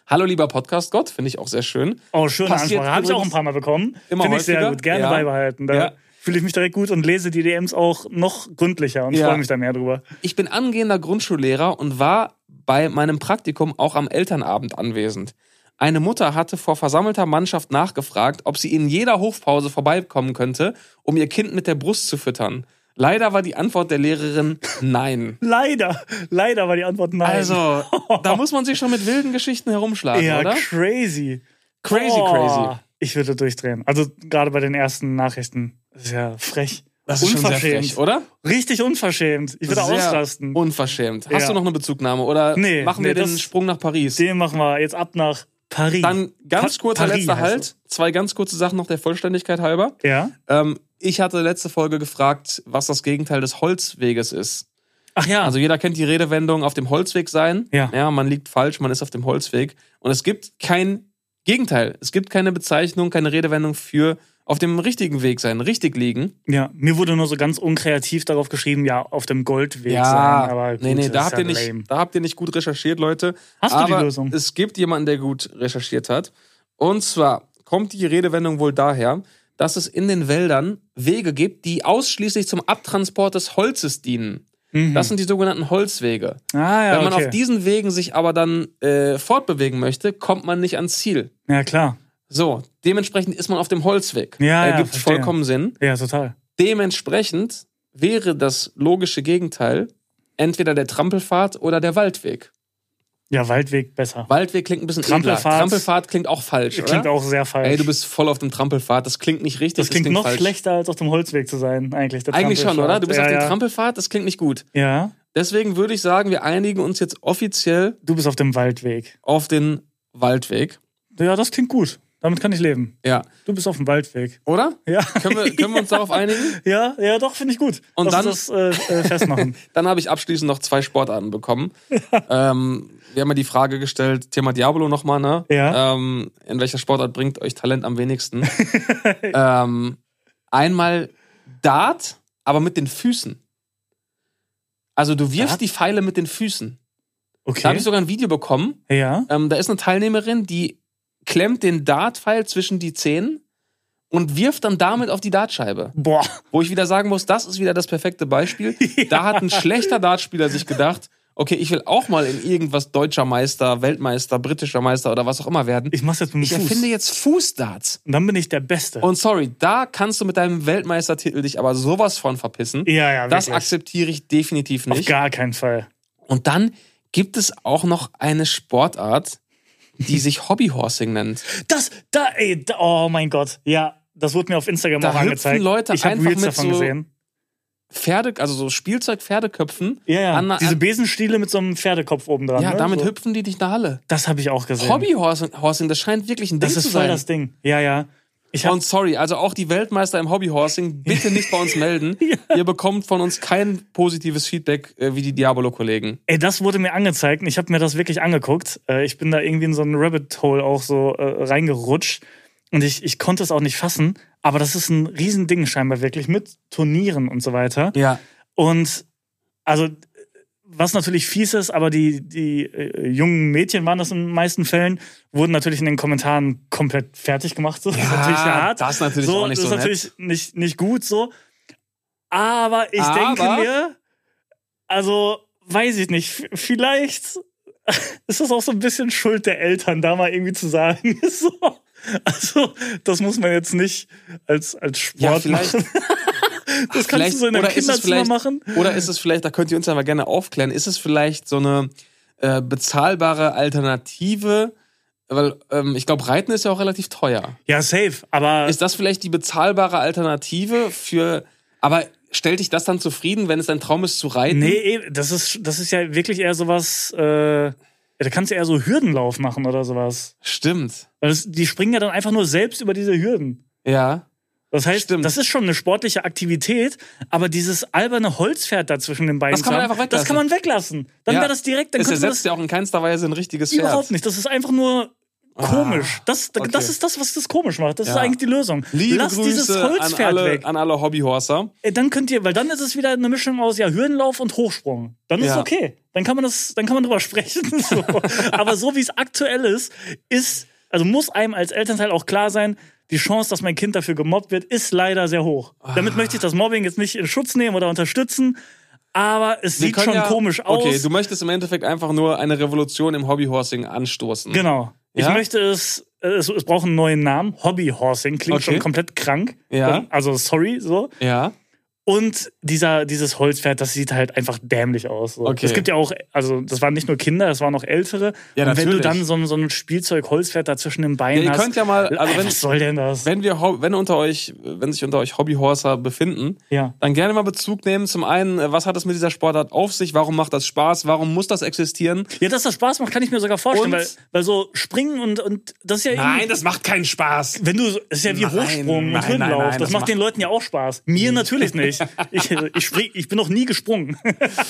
Hallo lieber Podcast Gott, finde ich auch sehr schön. oh, schöne Passiert Ansprache. Habe ich auch ein paar Mal bekommen. immer Finde ich sehr gut. Gerne Ja. beibehalten. Da Ja. Fühle ich mich direkt gut und lese die DMs auch noch gründlicher und Ja. freue mich da mehr drüber. Ich bin angehender Grundschullehrer und war bei meinem Praktikum auch am Elternabend anwesend. Eine Mutter hatte vor versammelter Mannschaft nachgefragt, ob sie in jeder Hofpause vorbeikommen könnte, um ihr Kind mit der Brust zu füttern. Leider war die Antwort der Lehrerin <laughs> nein. Leider, leider war die Antwort nein. Also, da <laughs> muss man sich schon mit wilden Geschichten herumschlagen, ja, oder? crazy. Crazy, Oh, crazy. Ich würde durchdrehen. Also gerade bei den ersten Nachrichten. Das ist ja frech. Das ist schon sehr Unverschämt. frech, oder? Richtig unverschämt. Ich würde Sehr ausrasten. Unverschämt. Hast Ja. du noch eine Bezugnahme oder Nee, machen nee, wir den das- Sprung nach Paris? Den machen wir jetzt ab nach Paris. Dann ganz Pa- kurzer letzter Halt. Zwei ganz kurze Sachen noch der Vollständigkeit halber. Ja? Ähm, ich hatte letzte Folge gefragt, was das Gegenteil des Holzweges ist. Ach ja. Also jeder kennt die Redewendung auf dem Holzweg sein. Ja. ja. Man liegt falsch, man ist auf dem Holzweg. Und es gibt kein Gegenteil. Es gibt keine Bezeichnung, keine Redewendung für auf dem richtigen Weg sein, richtig liegen. ja, mir wurde nur so ganz unkreativ darauf geschrieben, ja, auf dem Goldweg sein. Aber gut, nee, nee, da habt, ja ihr nicht, lame. da habt ihr nicht gut recherchiert, Leute. Hast du die Aber Lösung? Es gibt jemanden, der gut recherchiert hat. Und zwar kommt die Redewendung wohl daher, dass es in den Wäldern Wege gibt, die ausschließlich zum Abtransport des Holzes dienen. Mhm. Das sind die sogenannten Holzwege. ah, ja, Wenn man okay. auf diesen Wegen sich aber dann äh, fortbewegen möchte, kommt man nicht ans Ziel. Ja, klar. So, dementsprechend ist man auf dem Holzweg. Ja, ja, Ergibt verstehe. vollkommen Sinn. Ja, total. Dementsprechend wäre das logische Gegenteil entweder der Trampelpfad oder der Waldweg. Ja, Waldweg besser. Waldweg klingt ein bisschen edler. Trampelpfad klingt auch falsch, oder? Klingt auch sehr falsch. Ey, du bist voll auf dem Trampelpfad. Das klingt nicht richtig. das klingt klingt noch falsch. schlechter, als auf dem Holzweg zu sein, eigentlich. Eigentlich schon, oder? Du bist ja, auf dem ja. Trampelpfad. Das klingt nicht gut. Ja, Deswegen würde ich sagen, wir einigen uns jetzt offiziell du bist auf dem Waldweg. auf den Waldweg. Ja, das klingt gut. Damit kann ich leben. Ja. Du bist auf dem Waldweg. Oder? Ja. Können wir, können wir uns darauf <laughs> einigen? Ja, ja, doch, finde ich gut. Und dann- das äh, äh, festmachen. <laughs> Dann habe ich abschließend noch zwei Sportarten bekommen. <laughs> ähm, wir haben ja die Frage gestellt, Thema Diabolo nochmal, ne? Ja. Ähm, in welcher Sportart bringt euch Talent am wenigsten? ähm, einmal Dart, aber mit den Füßen. Also du wirfst Dart? die Pfeile mit den Füßen. Da habe Okay. ich sogar ein Video bekommen. Ja. Ähm, da ist eine Teilnehmerin, die klemmt den Dartpfeil zwischen die Zehen und wirft dann damit auf die Dartscheibe. Boah. Wo ich wieder sagen muss, das ist wieder das perfekte Beispiel. <laughs> Da hat ein schlechter Dartspieler sich gedacht, okay, ich will auch mal in irgendwas deutscher Meister, Weltmeister, britischer Meister oder was auch immer werden. Ich mach's jetzt mit Ich dem Fuß. erfinde jetzt Fußdarts. Und dann bin ich der Beste. Und sorry, da kannst du mit deinem Weltmeistertitel dich aber sowas von verpissen. ja, ja, Das wirklich. akzeptiere ich definitiv Auf nicht. gar keinen Fall. Und dann gibt es auch noch eine Sportart, die sich Hobbyhorsing nennt. Das, da, ey, da, oh mein Gott. Ja, das wurde mir auf Instagram Da auch angezeigt. Leute ich habe Reels davon so- gesehen. Pferde, also so Spielzeug-Pferdeköpfen. Ja, ja. An, Diese an, Besenstiele mit so einem Pferdekopf oben dran. ja, ne? damit so. hüpfen die durch eine Halle. Das habe ich auch gesehen. Hobbyhorsing, Horsing, das scheint wirklich ein Ding Das zu ist voll sein. das Ding. Ja, ja. Ich Und sorry, also auch die Weltmeister im Hobbyhorsing, bitte nicht bei uns <laughs> melden. Ihr bekommt von uns kein positives Feedback äh, wie die Diabolo-Kollegen. ey, das wurde mir angezeigt und ich habe mir das wirklich angeguckt. Äh, ich bin da irgendwie in so einen Rabbit Hole auch so äh, reingerutscht und ich, ich konnte es auch nicht fassen. Aber das ist ein Riesending scheinbar wirklich mit Turnieren und so weiter. Ja. Und also, was natürlich fies ist, aber die, die äh, jungen Mädchen waren das in den meisten Fällen, wurden natürlich in den Kommentaren komplett fertig gemacht. So. das ist natürlich hart. das ist natürlich so, auch nicht das so ist nett. natürlich nicht, nicht gut so. Aber ich Aber- denke mir, also weiß ich nicht, vielleicht <laughs> ist das auch so ein bisschen Schuld der Eltern, da mal irgendwie zu sagen. <laughs> so. Also, das muss man jetzt nicht als, als Ja, Sport vielleicht- machen. Das kannst du so in einem Kinderzimmer machen. Oder ist es vielleicht, da könnt ihr uns ja mal gerne aufklären, ist es vielleicht so eine äh, bezahlbare Alternative? Weil ähm, ich glaube, Reiten ist ja auch relativ teuer. Ja, safe. Aber Ist das vielleicht die bezahlbare Alternative für. Aber stellt dich das dann zufrieden, wenn es dein Traum ist zu reiten? nee, eh, das ist, das ist ja wirklich eher sowas, äh, ja, da kannst du eher so Hürdenlauf machen oder sowas. Stimmt. Weil das, die springen ja dann einfach nur selbst über diese Hürden. Ja. Das heißt, Stimmt. das ist schon eine sportliche Aktivität, aber dieses alberne Holzpferd da zwischen den beiden Das kann man einfach Das kann weglassen. man weglassen. Dann Ja. wäre das direkt, dann Es ersetzt das ja auch in keinster Weise ein richtiges Pferd. überhaupt nicht. Das ist einfach nur komisch. Das, okay. das ist das, was das komisch macht. Das ist Ja. eigentlich die Lösung. Liebe Lass dieses Grüße an Holzpferd alle, weg. an alle Hobbyhorser. Ey, dann könnt ihr, weil dann ist es wieder eine Mischung aus ja Hürdenlauf und Hochsprung. Dann ist Ja. okay. Dann kann man das, dann kann man drüber <laughs> sprechen. So. Aber so wie es aktuell ist, ist, also muss einem als Elternteil auch klar sein, die Chance, dass mein Kind dafür gemobbt wird, ist leider sehr hoch. Ah. Damit möchte ich das Mobbing jetzt nicht in Schutz nehmen oder unterstützen, aber es Wir sieht schon ja- komisch aus. Okay, du möchtest im Endeffekt einfach nur eine Revolution im Hobbyhorsing anstoßen. genau. Ich Ja? möchte es, es, es braucht einen neuen Namen. Hobbyhorsing klingt Okay. schon komplett krank. Ja. Also sorry, so. Ja. Und dieser, dieses Holzpferd, das sieht halt einfach dämlich aus. So. Okay. Es gibt ja auch, also das waren nicht nur Kinder, das waren auch Ältere. Ja, und wenn du dann so ein, so ein Spielzeug-Holzpferd da zwischen den Beinen Ja, ihr hast. könnt ja mal, also Ey, wenn, was soll denn das? wenn wir, wenn unter euch, wenn sich unter euch Hobbyhorser befinden, ja. dann gerne mal Bezug nehmen. Zum einen, äh, was hat es mit dieser Sportart auf sich? Warum macht das Spaß? Warum muss das existieren? ja, dass das Spaß macht, kann ich mir sogar vorstellen, Und- weil, weil so springen und, und das ist ja irgendwie. das macht keinen Spaß. Wenn du, das ist ja wie Nein, Hochsprung nein, und Hürdenlauf. nein, nein, das, das macht macht- den Leuten ja auch Spaß. Mir natürlich nicht. Ich, ich, spring, ich bin noch nie gesprungen.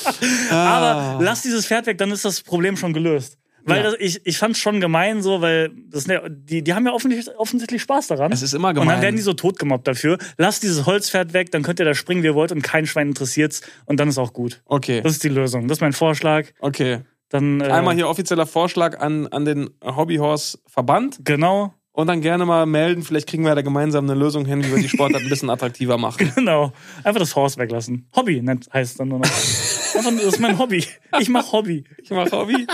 <laughs> Aber lass dieses Pferd weg, dann ist das Problem schon gelöst. Weil Ah. Ja. das, ich, ich fand es schon gemein so, weil das, die, die haben ja offensichtlich, offensichtlich Spaß daran. Es ist immer Und dann gemein. werden die so totgemobbt dafür. Lasst dieses Holzpferd weg, dann könnt ihr da springen, wie ihr wollt und kein Schwein interessiert's und dann ist auch gut. Okay, Das ist die Lösung. Das ist mein Vorschlag. okay. Dann äh, Einmal hier offizieller Vorschlag an, an den Hobbyhorse-Verband Genau, und dann gerne mal melden. Vielleicht kriegen wir ja da gemeinsam eine Lösung hin, wie wir die Sportart ein bisschen attraktiver machen. <laughs> genau. Einfach das Horse weglassen. Hobby nennt, heißt es dann nur noch. Das ist mein Hobby. Ich mach Hobby. Ich mache Hobby.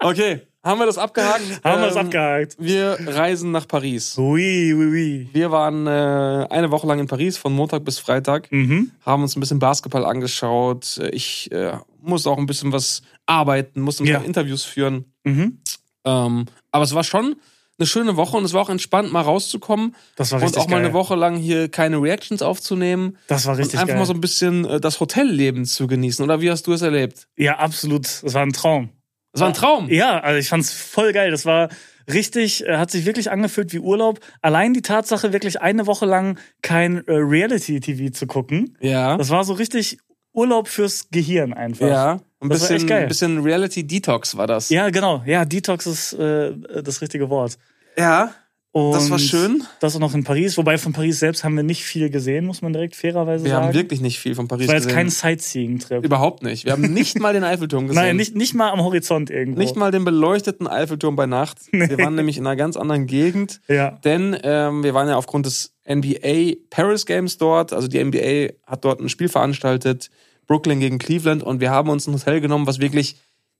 Okay, haben wir das abgehakt? Haben wir das Ähm, abgehakt. Wir reisen nach Paris. Ui, ui, ui. Wir waren äh, eine Woche lang in Paris, von Montag bis Freitag, Mhm. haben uns ein bisschen Basketball angeschaut. Ich äh, musste auch ein bisschen was arbeiten, musste ein Ja. paar Interviews führen. Mhm. Ähm, aber es war schon eine schöne Woche und es war auch entspannt, mal rauszukommen Das war und richtig auch mal geil. eine Woche lang hier keine Reactions aufzunehmen Das war und richtig einfach geil. mal so ein bisschen äh, das Hotelleben zu genießen. Oder wie hast du es erlebt? ja, absolut. Das war ein Traum. Das war ein Traum. Ja, also ich fand's voll geil. Das war richtig, äh, hat sich wirklich angefühlt wie Urlaub. Allein die Tatsache, wirklich eine Woche lang kein äh, Reality-TV zu gucken, Ja. das war so richtig Urlaub fürs Gehirn einfach. ja. Ein Das bisschen, ein bisschen Reality Detox war das. Ja, genau. Ja, Detox ist äh, das richtige Wort. Ja. Und Das war schön. Das auch noch in Paris. Wobei von Paris selbst haben wir nicht viel gesehen, muss man direkt fairerweise Wir sagen. haben wirklich nicht viel von Paris das war jetzt gesehen. kein Sightseeing-Trip. Überhaupt nicht. Wir haben nicht mal den Eiffelturm <laughs> gesehen. Nein, nicht, nicht mal am Horizont irgendwo. Nicht mal den beleuchteten Eiffelturm bei Nacht. <laughs> Wir waren nämlich in einer ganz anderen Gegend. Ja. Denn ähm, wir waren ja aufgrund des NBA Paris Games dort. Also die NBA hat dort ein Spiel veranstaltet. Brooklyn gegen Cleveland. Und wir haben uns ein Hotel genommen, was wirklich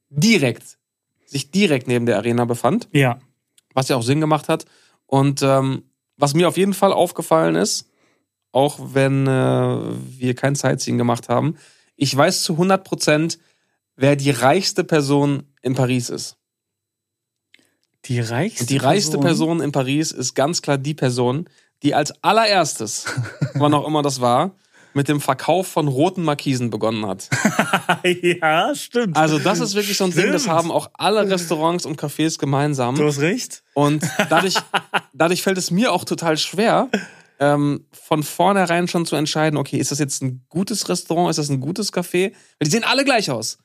direkt, sich direkt neben der Arena befand. Ja. Was ja auch Sinn gemacht hat. Und ähm, was mir auf jeden Fall aufgefallen ist, auch wenn äh, wir kein Sightseeing gemacht haben, ich weiß zu 100 Prozent, wer die reichste Person in Paris ist. Die reichste die reichste Person in Paris ist ganz klar die Person, die als allererstes, <laughs> wann auch immer das war, mit dem Verkauf von roten Markisen begonnen hat. <laughs> ja, stimmt. Also das ist wirklich so ein Ding, das Stimmt. haben auch alle Restaurants und Cafés gemeinsam. Du hast recht. Und dadurch, <laughs> dadurch fällt es mir auch total schwer, ähm, von vornherein schon zu entscheiden, okay, ist das jetzt ein gutes Restaurant, ist das ein gutes Café? Weil die sehen alle gleich aus.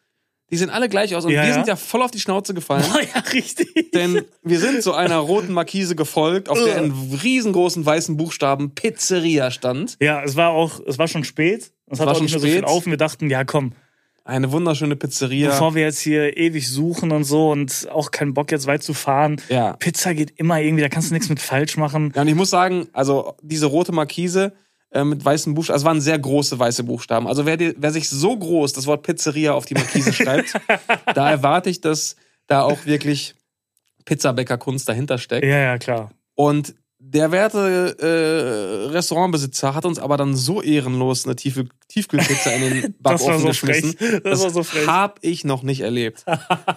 Die sehen alle gleich aus und Ja, wir ja. sind ja voll auf die Schnauze gefallen. Oh <laughs> ja, richtig. Denn wir sind so einer roten Markise gefolgt, auf der in riesengroßen weißen Buchstaben Pizzeria stand. ja, es war auch, es war schon spät. Es hat war auch schon nicht mehr so viel auf und wir dachten, ja komm, Eine wunderschöne Pizzeria. bevor wir jetzt hier ewig suchen und so und auch keinen Bock jetzt weit zu fahren. Ja. Pizza geht immer irgendwie, da kannst du nichts mit falsch machen. Ja, und ich muss sagen, also diese rote Markise äh, mit weißen Buchstaben, also es waren sehr große weiße Buchstaben. Also wer, die, wer sich so groß das Wort Pizzeria auf die Markise schreibt, <laughs> da erwarte ich, dass da auch wirklich Pizzabäckerkunst dahinter steckt. Ja, ja, klar. Und der werte äh, Restaurantbesitzer hat uns aber dann so ehrenlos eine Tiefe, Tiefkühlpizza in den <laughs> Das war Backofen so geschmissen. frech. Das war so frech. hab ich noch nicht erlebt.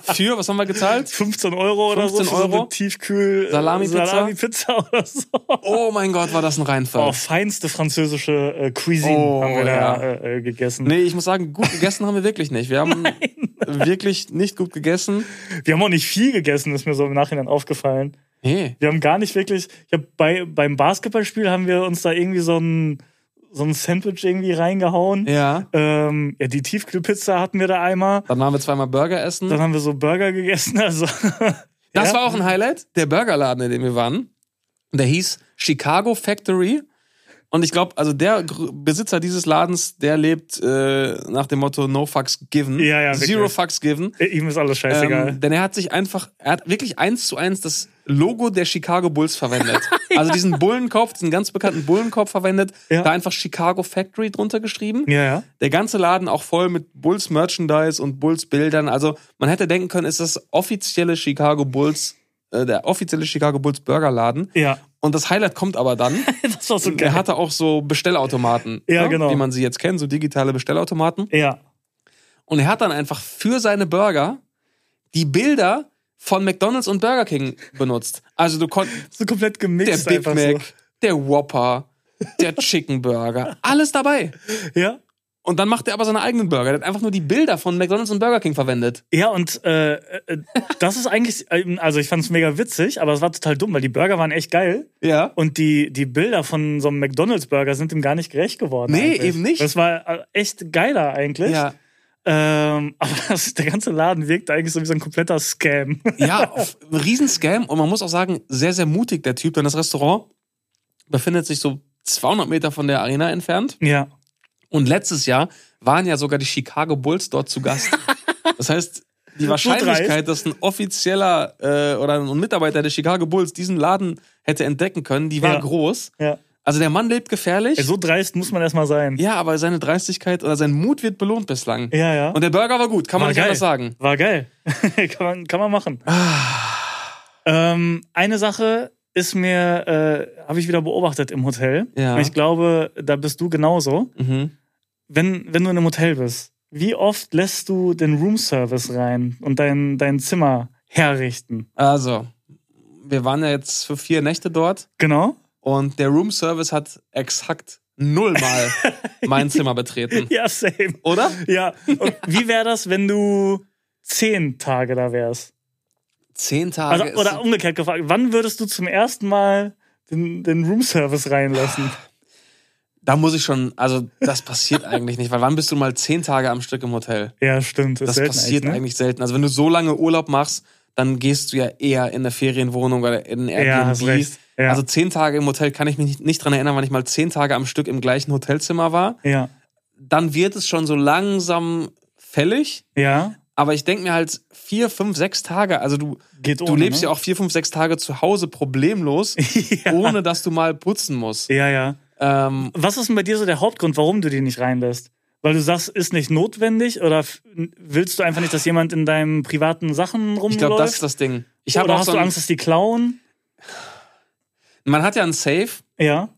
Für, was haben wir gezahlt? <laughs> 15 Euro oder 15 so. für so Euro? eine Tiefkühl äh, Salami-Pizza? Salami-Pizza <laughs> oder so. Oh mein Gott, war das ein Reinfall. Oh, feinste französische äh, Cuisine Oh, haben wir da ja. äh, äh, gegessen. Nee, ich muss sagen, gut gegessen haben wir wirklich nicht. Wir haben wirklich nicht gut gegessen. Wir haben auch nicht viel gegessen, ist mir so im Nachhinein aufgefallen. Nee. Wir haben gar nicht wirklich. Ich hab bei, beim Basketballspiel haben wir uns da irgendwie so ein, so ein Sandwich irgendwie reingehauen. Ja. Ähm, ja, die Tiefkühlpizza hatten wir da einmal. Dann waren wir zweimal Burger essen. Dann haben wir so Burger gegessen. <laughs> Also, Das ja. war auch ein Highlight. Der Burgerladen, in dem wir waren. Der hieß Chicago Factory. Und ich glaube, also der Besitzer dieses Ladens, der lebt äh, nach dem Motto No Fucks Given. Ja, ja, Zero wirklich. Fucks Given. Ihm ist alles scheißegal. Ähm, denn er hat sich einfach, er hat wirklich eins zu eins das Logo der Chicago Bulls verwendet. <laughs> Also diesen Bullenkopf, diesen ganz bekannten Bullenkopf verwendet, Ja. da einfach Chicago Factory drunter geschrieben. ja, ja. Der ganze Laden auch voll mit Bulls Merchandise und Bulls Bildern. Also man hätte denken können, ist das offizielle Chicago Bulls, äh, der offizielle Chicago Bulls Burgerladen. Ja, Und das Highlight kommt aber dann. <laughs> das war so er geil. hatte auch so Bestellautomaten. Ja, ne? genau. Wie man sie jetzt kennt, so digitale Bestellautomaten. Ja. Und er hat dann einfach für seine Burger die Bilder von McDonald's und Burger King benutzt. Also du konntest <laughs> So komplett der gemixt Big einfach Mac, der Whopper, der <laughs> Chicken Burger, alles dabei. so. Ja. Und dann macht er aber seine eigenen Burger. Der hat einfach nur die Bilder von McDonald's und Burger King verwendet. Ja, und äh, äh, das ist eigentlich, ähm, also ich fand es mega witzig, aber es war total dumm, weil die Burger waren echt geil. Ja. Und die, die Bilder von so einem McDonalds-Burger sind ihm gar nicht gerecht geworden. Nee, eigentlich. eben nicht. Das war äh, echt geiler eigentlich. Ja. Ähm, <laughs> aber das, der ganze Laden wirkt eigentlich so wie so ein kompletter Scam. <laughs> Ja, ein Riesenscam. Und man muss auch sagen, sehr, sehr mutig, der Typ. Denn das Restaurant befindet sich so 200 Meter von der Arena entfernt. ja. Und letztes Jahr waren ja sogar die Chicago Bulls dort zu Gast. <laughs> Das heißt, die Wahrscheinlichkeit, dass ein offizieller äh, oder ein Mitarbeiter der Chicago Bulls diesen Laden hätte entdecken können, die war Ja. groß. Ja. Also der Mann lebt gefährlich. Ey, so dreist muss man erstmal sein. ja, aber seine Dreistigkeit oder sein Mut wird belohnt bislang. Ja, ja. Und der Burger war gut, kann man War nicht geil. anders sagen. War geil. <laughs> kann, man, kann man machen. ähm, eine Sache ist mir, äh, habe ich wieder beobachtet im Hotel. Ja. Und ich glaube, da bist du genauso. Mhm. Wenn, wenn du in einem Hotel bist, wie oft lässt du den Roomservice rein und dein, dein Zimmer herrichten? Also, wir waren ja jetzt für vier Nächte dort Genau. Und der Roomservice hat exakt nullmal <laughs> mein Zimmer betreten. Ja, same. Oder? Ja. Und wie wäre das, wenn du zehn Tage da wärst? Zehn Tage. Also, oder umgekehrt gefragt, wann würdest du zum ersten Mal den, den Roomservice reinlassen? Da muss ich schon, also das passiert eigentlich nicht, weil wann bist du mal zehn Tage am Stück im Hotel? Ja, stimmt. Das passiert ne? eigentlich selten. Also wenn du so lange Urlaub machst, dann gehst du ja eher in eine Ferienwohnung oder in ein Ja, hast Airbnb. recht. Ja. Also zehn Tage im Hotel kann ich mich nicht, nicht dran erinnern, wann ich mal zehn Tage am Stück im gleichen Hotelzimmer war. ja, Dann wird es schon so langsam fällig. ja, Aber ich denke mir halt vier, fünf, sechs Tage. Also du, geht du ohne, lebst ne? ja auch vier, fünf, sechs Tage zu Hause problemlos, <laughs> ja. ohne dass du mal putzen musst. ja, ja. Ähm, Was ist denn bei dir so der Hauptgrund, warum du die nicht reinlässt? Weil du sagst, ist nicht notwendig oder willst du einfach nicht, dass jemand in deinen privaten Sachen rumläuft? ich glaube, das ist das Ding. Ich oder auch hast so du Angst, dass die klauen? Man hat ja ein Safe, Ja.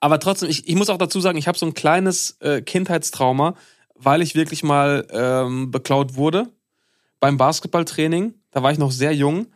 aber trotzdem, ich, ich muss auch dazu sagen, ich habe so ein kleines äh, Kindheitstrauma, weil ich wirklich mal ähm, beklaut wurde beim Basketballtraining. Da war ich noch sehr jung.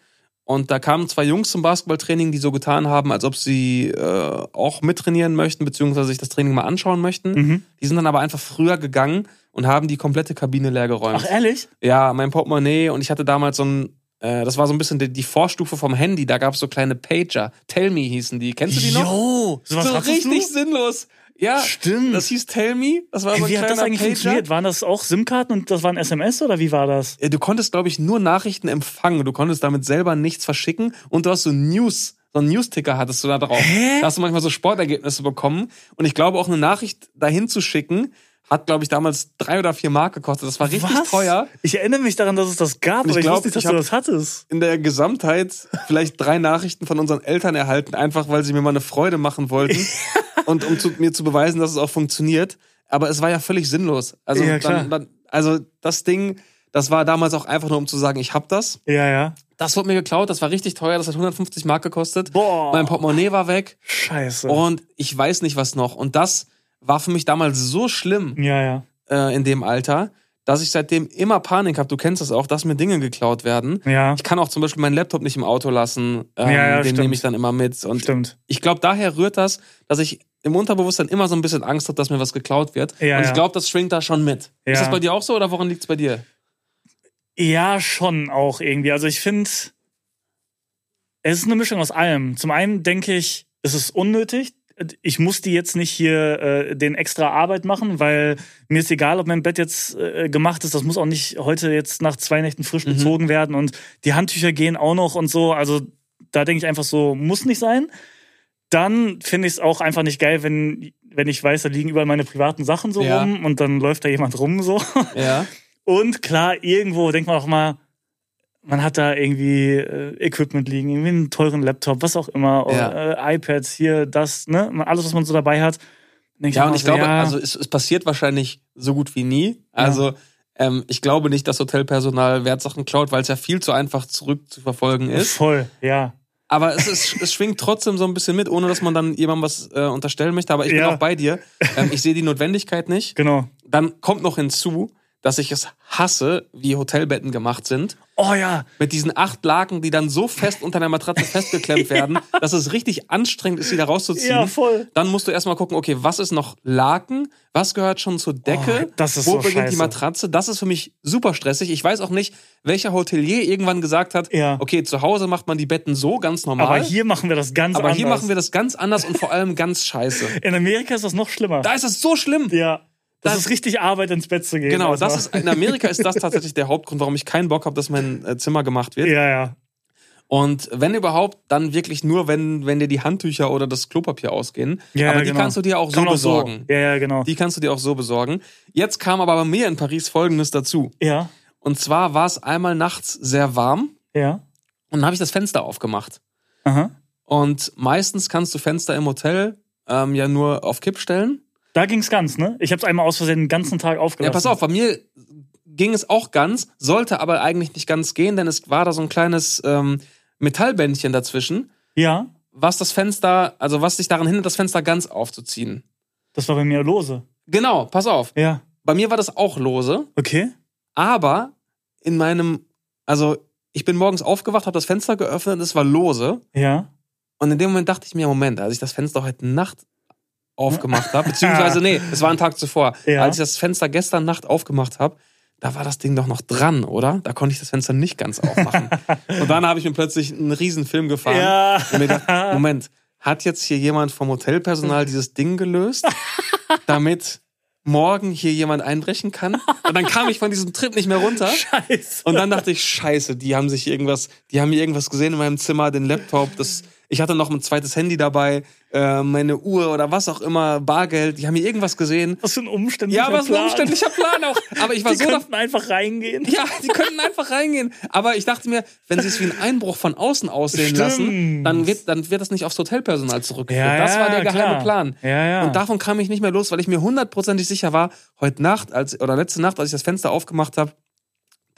Und da kamen zwei Jungs zum Basketballtraining, die so getan haben, als ob sie äh, auch mittrainieren möchten, beziehungsweise sich das Training mal anschauen möchten. Mhm. Die sind dann aber einfach früher gegangen und haben die komplette Kabine leer geräumt. Ach, ehrlich? Ja, mein Portemonnaie und ich hatte damals so ein, das war so ein bisschen die, die Vorstufe vom Handy, da gab es so kleine Pager. Tell Me hießen die. Kennst du die noch? Jo, so richtig du? sinnlos. Ja, Stimmt. das hieß Tell Me. Das war so ein wie hat das eigentlich Pager. funktioniert? Waren das auch SIM-Karten und das waren SMS oder wie war das? Äh, Du konntest, glaube ich, nur Nachrichten empfangen. Du konntest damit selber nichts verschicken und du hast so News, so einen News-Ticker hattest du da drauf. Hä? Da hast du manchmal so Sportergebnisse bekommen. Und ich glaube, auch eine Nachricht dahin zu schicken, hat, glaube ich, damals drei oder vier Mark gekostet. Das war richtig Was? teuer. Ich erinnere mich daran, dass es das gab, Und ich aber ich glaub, wusste nicht, dass du das hattest. in der Gesamtheit vielleicht drei Nachrichten von unseren Eltern erhalten, einfach weil sie mir mal eine Freude machen wollten <laughs> und um zu, mir zu beweisen, dass es auch funktioniert. Aber es war ja völlig sinnlos. Also, Ja, klar. dann, dann, also das Ding, das war damals auch einfach nur, um zu sagen, ich hab das. Ja, ja. Das wurde mir geklaut, das war richtig teuer, das hat 150 Mark gekostet. Boah. Mein Portemonnaie war weg Scheiße. und ich weiß nicht was noch. Und das war für mich damals so schlimm ja, ja. äh, in dem Alter, dass ich seitdem immer Panik habe. Du kennst das auch, dass mir Dinge geklaut werden. Ja, Ich kann auch zum Beispiel meinen Laptop nicht im Auto lassen. Ähm, Ja, ja, den stimmt. nehme ich dann immer mit. Und stimmt. ich glaube, daher rührt das, dass ich im Unterbewusstsein immer so ein bisschen Angst habe, dass mir was geklaut wird. Ja, und ich glaube, das schwingt da schon mit. Ja. Ist das bei dir auch so oder woran liegt es bei dir? Ja, schon auch irgendwie. Also ich finde, es ist eine Mischung aus allem. Zum einen denke ich, es ist unnötig. Ich muss die jetzt nicht hier äh, den extra Arbeit machen, weil mir ist egal, ob mein Bett jetzt äh, gemacht ist. Das muss auch nicht heute jetzt nach zwei Nächten frisch Mhm. bezogen werden und die Handtücher gehen auch noch und so. Also da denke ich einfach so, muss nicht sein. Dann finde ich es auch einfach nicht geil, wenn, wenn ich weiß, da liegen überall meine privaten Sachen so Ja. rum und dann läuft da jemand rum so. Ja. <laughs> Und klar, irgendwo denkt man auch mal, man hat da irgendwie äh, Equipment liegen, irgendwie einen teuren Laptop, was auch immer, Ja. äh, iPads, hier, das, ne? Alles, was man so dabei hat. Denk Ja, und ich so, glaube, ja, also es, es passiert wahrscheinlich so gut wie nie. Also ähm, ich glaube nicht, dass Hotelpersonal Wertsachen klaut, weil es ja viel zu einfach zurückzuverfolgen ist. voll, ja. Aber es, ist, es schwingt trotzdem so ein bisschen mit, ohne dass man dann jemandem was äh, unterstellen möchte. Aber ich bin Ja. auch bei dir. Ähm, ich sehe die Notwendigkeit nicht. Genau. Dann kommt noch hinzu, dass ich es hasse, wie Hotelbetten gemacht sind. Oh ja, Mit diesen acht Laken, die dann so fest unter der Matratze festgeklemmt <laughs> werden, dass es richtig anstrengend ist, sie da rauszuziehen. ja, voll. Dann musst du erstmal gucken, okay, was ist noch Laken? Was gehört schon zur Decke? Oh, das ist Wo so beginnt die scheiße. Matratze? Das ist für mich super stressig. Ich weiß auch nicht, welcher Hotelier irgendwann gesagt hat, Ja. okay, zu Hause macht man die Betten so ganz normal. Aber hier machen wir das ganz aber anders. hier machen wir das ganz anders und vor allem ganz scheiße. In Amerika ist das noch schlimmer. Da ist es so schlimm. ja. Das, Das- ist richtig Arbeit, ins Bett zu gehen. Genau, Also. das ist in Amerika ist das tatsächlich der Hauptgrund, warum ich keinen Bock habe, dass mein äh, Zimmer gemacht wird. Ja, ja. Und wenn überhaupt, dann wirklich nur, wenn, wenn dir die Handtücher oder das Klopapier ausgehen. ja aber die genau. kannst du dir auch Kann so man besorgen. Ja, ja, genau. Die kannst du dir auch so besorgen. Jetzt kam aber bei mir in Paris Folgendes dazu. ja, Und zwar war es einmal nachts sehr warm ja. und dann habe ich das Fenster aufgemacht. Aha. Und meistens kannst du Fenster im Hotel ähm, ja nur auf Kipp stellen. Da ging's ganz, ne? Ich habe es einmal aus Versehen den ganzen Tag aufgelassen. Ja, pass auf, bei mir ging es auch ganz, sollte aber eigentlich nicht ganz gehen, denn es war da so ein kleines ähm, Metallbändchen dazwischen, Ja, was das Fenster, also was dich daran hindert, das Fenster ganz aufzuziehen. das war bei mir lose. Genau, pass auf. Ja. Bei mir war das auch lose, Okay. aber in meinem, also ich bin morgens aufgewacht, habe das Fenster geöffnet, es war lose. Ja. Und in dem Moment dachte ich mir, Moment, als ich das Fenster heute Nacht aufgemacht habe, <laughs> beziehungsweise, nee, es war ein Tag zuvor, Ja. als ich das Fenster gestern Nacht aufgemacht habe, da war das Ding doch noch dran, oder? Da konnte ich das Fenster nicht ganz aufmachen. <laughs> und dann habe ich mir plötzlich einen riesen Film gefahren. Ja. Und mir gedacht, Moment, hat jetzt hier jemand vom Hotelpersonal dieses Ding gelöst, <laughs> damit morgen hier jemand einbrechen kann? Und dann kam ich von diesem Trip nicht mehr runter. Scheiße. Und dann dachte ich, scheiße, die haben sich irgendwas, die haben mir irgendwas gesehen in meinem Zimmer, den Laptop, das, ich hatte noch ein zweites Handy dabei, äh, meine Uhr oder was auch immer, Bargeld, die haben mir irgendwas gesehen. was für ein umständlicher Ja, was ein Plan. umständlicher Plan auch. Aber ich <laughs> war Die so könnten einfach reingehen. ja, die könnten einfach reingehen. Aber ich dachte mir, wenn sie es wie ein Einbruch von außen aussehen Stimmt. lassen, dann wird, dann wird das nicht aufs Hotelpersonal zurückgeführt. Ja, das war der geheime klar. Plan. Ja, ja. Und davon kam ich nicht mehr los, weil ich mir hundertprozentig sicher war, heute Nacht, als, oder letzte Nacht, als ich das Fenster aufgemacht habe,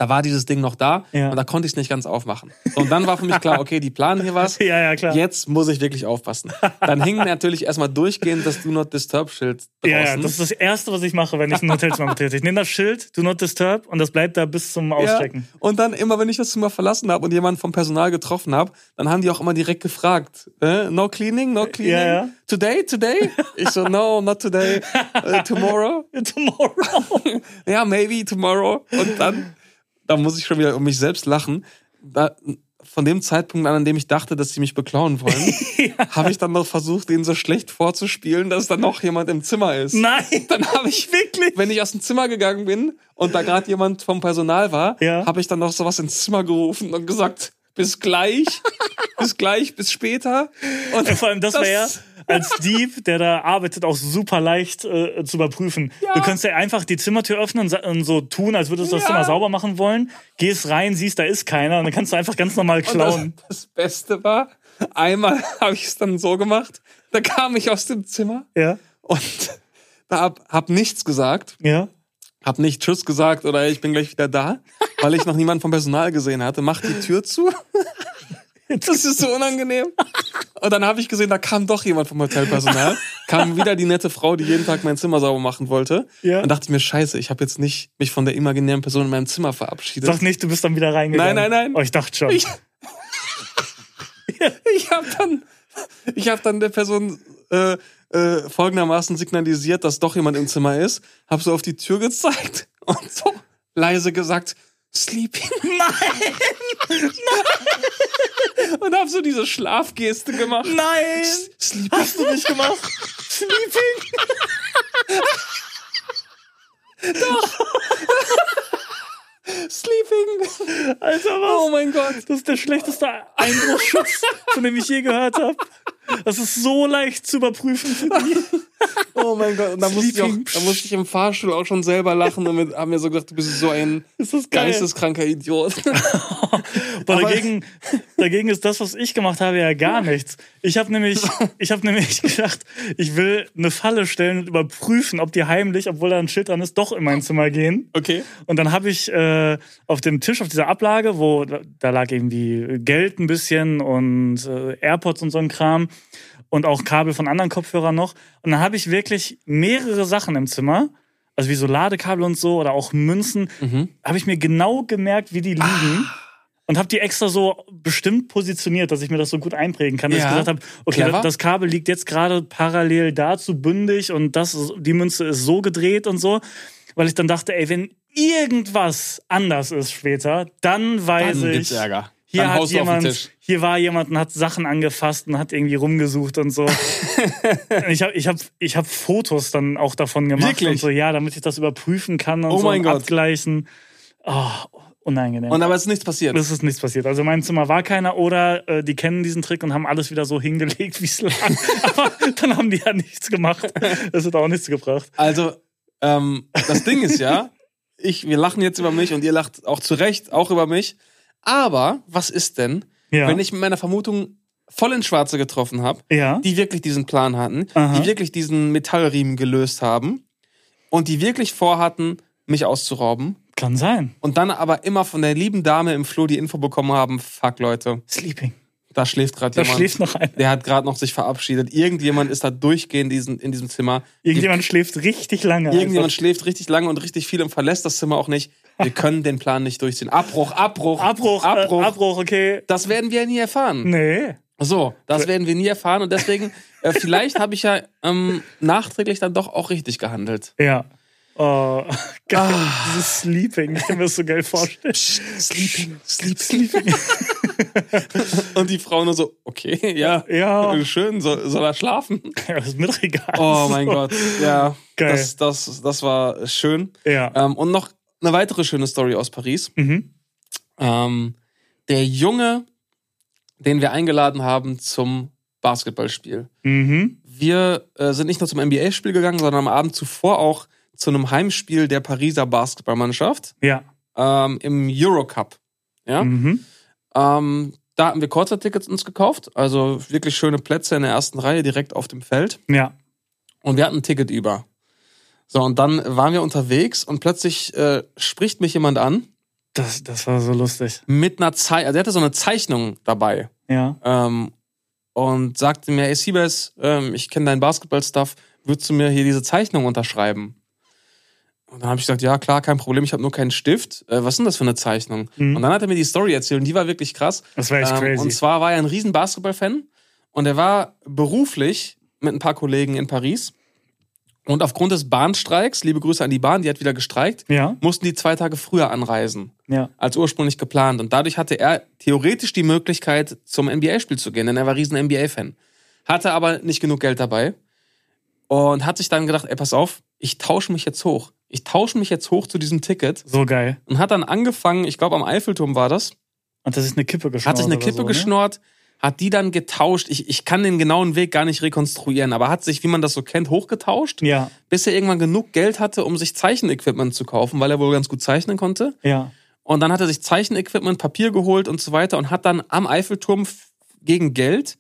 da war dieses Ding noch da Ja. und da konnte ich es nicht ganz aufmachen. Und dann war für mich klar, okay, die planen hier was. <laughs> Ja, ja, klar. Jetzt muss ich wirklich aufpassen. Dann hing natürlich erstmal durchgehend das Do Not Disturb Schild draußen. Ja, ja, das ist das Erste, was ich mache, wenn ich ein Hotelzimmer betrete. Ich nehme das Schild, do not disturb, und das bleibt da bis zum Auschecken. Ja. Und dann immer, wenn ich das Zimmer verlassen habe und jemanden vom Personal getroffen habe, dann haben die auch immer direkt gefragt, äh, no cleaning, no cleaning, Ja, ja. today, today? Ich so, no, not today, äh, tomorrow. <laughs> Tomorrow. <laughs> Ja, maybe tomorrow. Und dann, da muss ich schon wieder um mich selbst lachen. Da, von dem Zeitpunkt an, an dem ich dachte, dass sie mich beklauen wollen, <laughs> habe ich dann noch versucht, denen so schlecht vorzuspielen, dass da noch jemand im Zimmer ist. Nein. Dann habe ich Wirklich? wenn ich aus dem Zimmer gegangen bin und da gerade jemand vom Personal war, Ja. habe ich dann noch sowas ins Zimmer gerufen und gesagt, bis gleich, <laughs> bis gleich, bis später. Und Ja, vor allem, das, wäre ja als Dieb, der da arbeitet, auch super leicht äh, zu überprüfen. Ja. Du könntest ja einfach die Zimmertür öffnen und, und so tun, als würdest du das Ja. Zimmer sauber machen wollen. Gehst rein, siehst, da ist keiner und dann kannst du einfach ganz normal Und das, klauen. das Beste war, einmal <laughs> habe ich es dann so gemacht, da kam ich aus dem Zimmer Ja, und da hab, hab nichts gesagt, ja. hab nicht Tschüss gesagt oder ich bin gleich wieder da, weil ich noch niemanden vom Personal gesehen hatte, mach die Tür zu. Das ist so unangenehm. Und dann habe ich gesehen, da kam doch jemand vom Hotelpersonal. Kam wieder die nette Frau, die jeden Tag mein Zimmer sauber machen wollte. Ja. Und dachte ich mir, scheiße, ich habe jetzt nicht mich von der imaginären Person in meinem Zimmer verabschiedet. Sag nicht, du bist dann wieder reingegangen. Nein, nein, nein. Oh, ich dachte schon. Ich, ich habe dann, ich hab dann der Person äh, äh, folgendermaßen signalisiert, dass doch jemand im Zimmer ist. Hab so auf die Tür gezeigt und so leise gesagt, Sleeping. <laughs> Nein! Und hab so diese Schlafgeste gemacht. Nein! Sleeping. Hast du nicht gemacht? Sleeping? Sleeping. Alter, was? Oh mein Gott. Das ist der schlechteste Einbruchschutz, von dem ich je gehört habe. Das ist so leicht zu überprüfen für die. Oh mein Gott. Und da musste, ich auch, Sleeping. da musste ich im Fahrstuhl auch schon selber lachen und mit, haben mir so gedacht, du bist so ein geisteskranker Idiot. <laughs> Aber dagegen, dagegen ist das, was ich gemacht habe, ja gar nichts. Ich habe nämlich, ich habe nämlich <laughs> gedacht, ich will eine Falle stellen und überprüfen, ob die heimlich, obwohl da ein Schild dran ist, doch in mein Zimmer gehen. Okay. Und dann habe ich äh, auf dem Tisch, auf dieser Ablage, wo da- da lag irgendwie Geld ein bisschen und äh, AirPods und so ein Kram und auch Kabel von anderen Kopfhörern noch. Und dann habe ich wirklich mehrere Sachen im Zimmer, also wie so Ladekabel und so oder auch Münzen, habe ich mir genau gemerkt, wie die liegen. Und habe die extra so bestimmt positioniert, dass ich mir das so gut einprägen kann, dass Ja. ich gesagt habe, okay, Clever. das Kabel liegt jetzt gerade parallel dazu bündig und das, die Münze ist so gedreht und so. Weil ich dann dachte, ey, wenn irgendwas anders ist später, dann weiß Dann ich. gibt's Ärger. Hier hat den jemand, hier war jemand und hat Sachen angefasst und hat irgendwie rumgesucht und so. <laughs> ich habe ich hab, ich hab Fotos dann auch davon gemacht Wirklich? und so, ja, damit ich das überprüfen kann und Oh so mein und Gott. abgleichen. Oh, unangenehm. Und aber es ist nichts passiert. Es ist nichts passiert. Also in meinem Zimmer war keiner oder äh, die kennen diesen Trick und haben alles wieder so hingelegt, <laughs> wie es lag. Aber dann haben die ja nichts gemacht. Das hat auch nichts gebracht. Also, ähm, das Ding ist ja, ich, wir lachen jetzt über mich und ihr lacht auch zu Recht auch über mich. Aber was ist denn, Ja. wenn ich mit meiner Vermutung voll ins Schwarze getroffen habe, Ja. die wirklich diesen Plan hatten, Aha. die wirklich diesen Metallriemen gelöst haben und die wirklich vorhatten, mich auszurauben Kann sein. und dann aber immer von der lieben Dame im Flur die Info bekommen haben, fuck Leute, Sleeping. da schläft gerade Da jemand. schläft noch einer. der hat gerade noch sich verabschiedet. Irgendjemand ist da durchgehend diesen, in diesem Zimmer. Irgendjemand schläft richtig lange. Irgendjemand einfach. schläft richtig lange und richtig viel und verlässt das Zimmer auch nicht. Wir können den Plan nicht durchziehen. Abbruch, Abbruch, Abbruch, Abbruch. Äh, Abbruch, okay. Das werden wir nie erfahren. Nee. So, das werden wir nie erfahren und deswegen, äh, vielleicht habe ich ja ähm, nachträglich dann doch auch richtig gehandelt. Ja. Oh, <laughs> geil. Dieses Sleeping, ich kann mir das so geil vorstellen. Sleeping, sleep, sleeping. <laughs> und die Frau nur so, okay, ja, Ja. schön, soll, soll er schlafen? Ja, ist mir doch egal. Oh <laughs> mein So. Gott, ja, Geil. Das, das, das war schön. Ja. Ähm, und noch eine weitere schöne Story aus Paris. Mhm. Ähm, der Junge, den wir eingeladen haben zum Basketballspiel. Mhm. Wir äh, sind nicht nur zum NBA-Spiel gegangen, sondern am Abend zuvor auch zu einem Heimspiel der Pariser Basketballmannschaft Ja. ähm, im Eurocup. Ja? Mhm. Ähm, da hatten wir Kurzertickets uns gekauft, also wirklich schöne Plätze in der ersten Reihe direkt auf dem Feld. Ja. Und wir hatten ein Ticket über. So, und dann waren wir unterwegs und plötzlich äh, spricht mich jemand an Das, das war so lustig. mit einer Zeichnung, also er hatte so eine Zeichnung dabei Ja. ähm, und sagte mir, ey Siebes, ähm, ich kenne deinen Basketball-Stuff, würdest du mir hier diese Zeichnung unterschreiben? Und dann habe ich gesagt, ja klar, kein Problem, ich habe nur keinen Stift. Äh, was ist denn das für eine Zeichnung? Mhm. Und dann hat er mir die Story erzählt und die war wirklich krass. Das war echt Ähm, crazy. und zwar war er ein riesen Basketball-Fan und er war beruflich mit ein paar Kollegen in Paris. Und aufgrund des Bahnstreiks, liebe Grüße an die Bahn, die hat wieder gestreikt, ja. mussten die zwei Tage früher anreisen Ja. als ursprünglich geplant. Und dadurch hatte er theoretisch die Möglichkeit, zum NBA-Spiel zu gehen, denn er war riesen NBA-Fan. Hatte aber nicht genug Geld dabei und hat sich dann gedacht, ey, pass auf, ich tausche mich jetzt hoch. Ich tausche mich jetzt hoch zu diesem Ticket So geil. und hat dann angefangen, ich glaube am Eiffelturm war das, Hat er sich eine Kippe geschnurrt? hat sich eine Kippe so, ne? Hat die dann getauscht. Ich, ich kann den genauen Weg gar nicht rekonstruieren, aber hat sich, wie man das so kennt, hochgetauscht, Ja. bis er irgendwann genug Geld hatte, um sich Zeichenequipment zu kaufen, weil er wohl ganz gut zeichnen konnte. Ja. Und dann hat er sich Zeichenequipment, Papier geholt und so weiter und hat dann am Eiffelturm gegen Geld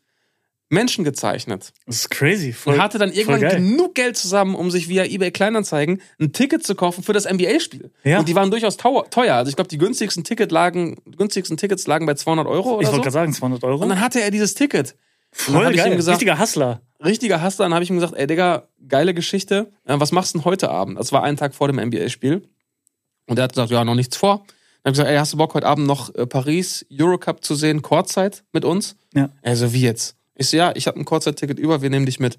Menschen gezeichnet. Das ist crazy. Voll, Und hatte dann irgendwann genug Geld zusammen, um sich via eBay Kleinanzeigen ein Ticket zu kaufen für das NBA-Spiel. Ja. Und die waren durchaus teuer. Also ich glaube, die günstigsten, Ticket lagen, günstigsten Tickets lagen bei 200 Euro Ich oder wollte so. gerade sagen, 200 Euro. Und dann hatte er dieses Ticket. Voll ich geil. gesagt, Richtiger Hustler. richtiger Hassler. Dann habe ich ihm gesagt, ey Digga, geile Geschichte. Äh, Was machst du denn heute Abend? Das war ein Tag vor dem NBA-Spiel. Und er hat gesagt, ja, noch nichts vor. Dann habe ich gesagt, ey, hast du Bock heute Abend noch äh, Paris Eurocup zu sehen, Kurzzeit mit uns? Ja. Also wie jetzt? Ich so, ja, ich habe ein Kurzzeit-Ticket über, wir nehmen dich mit.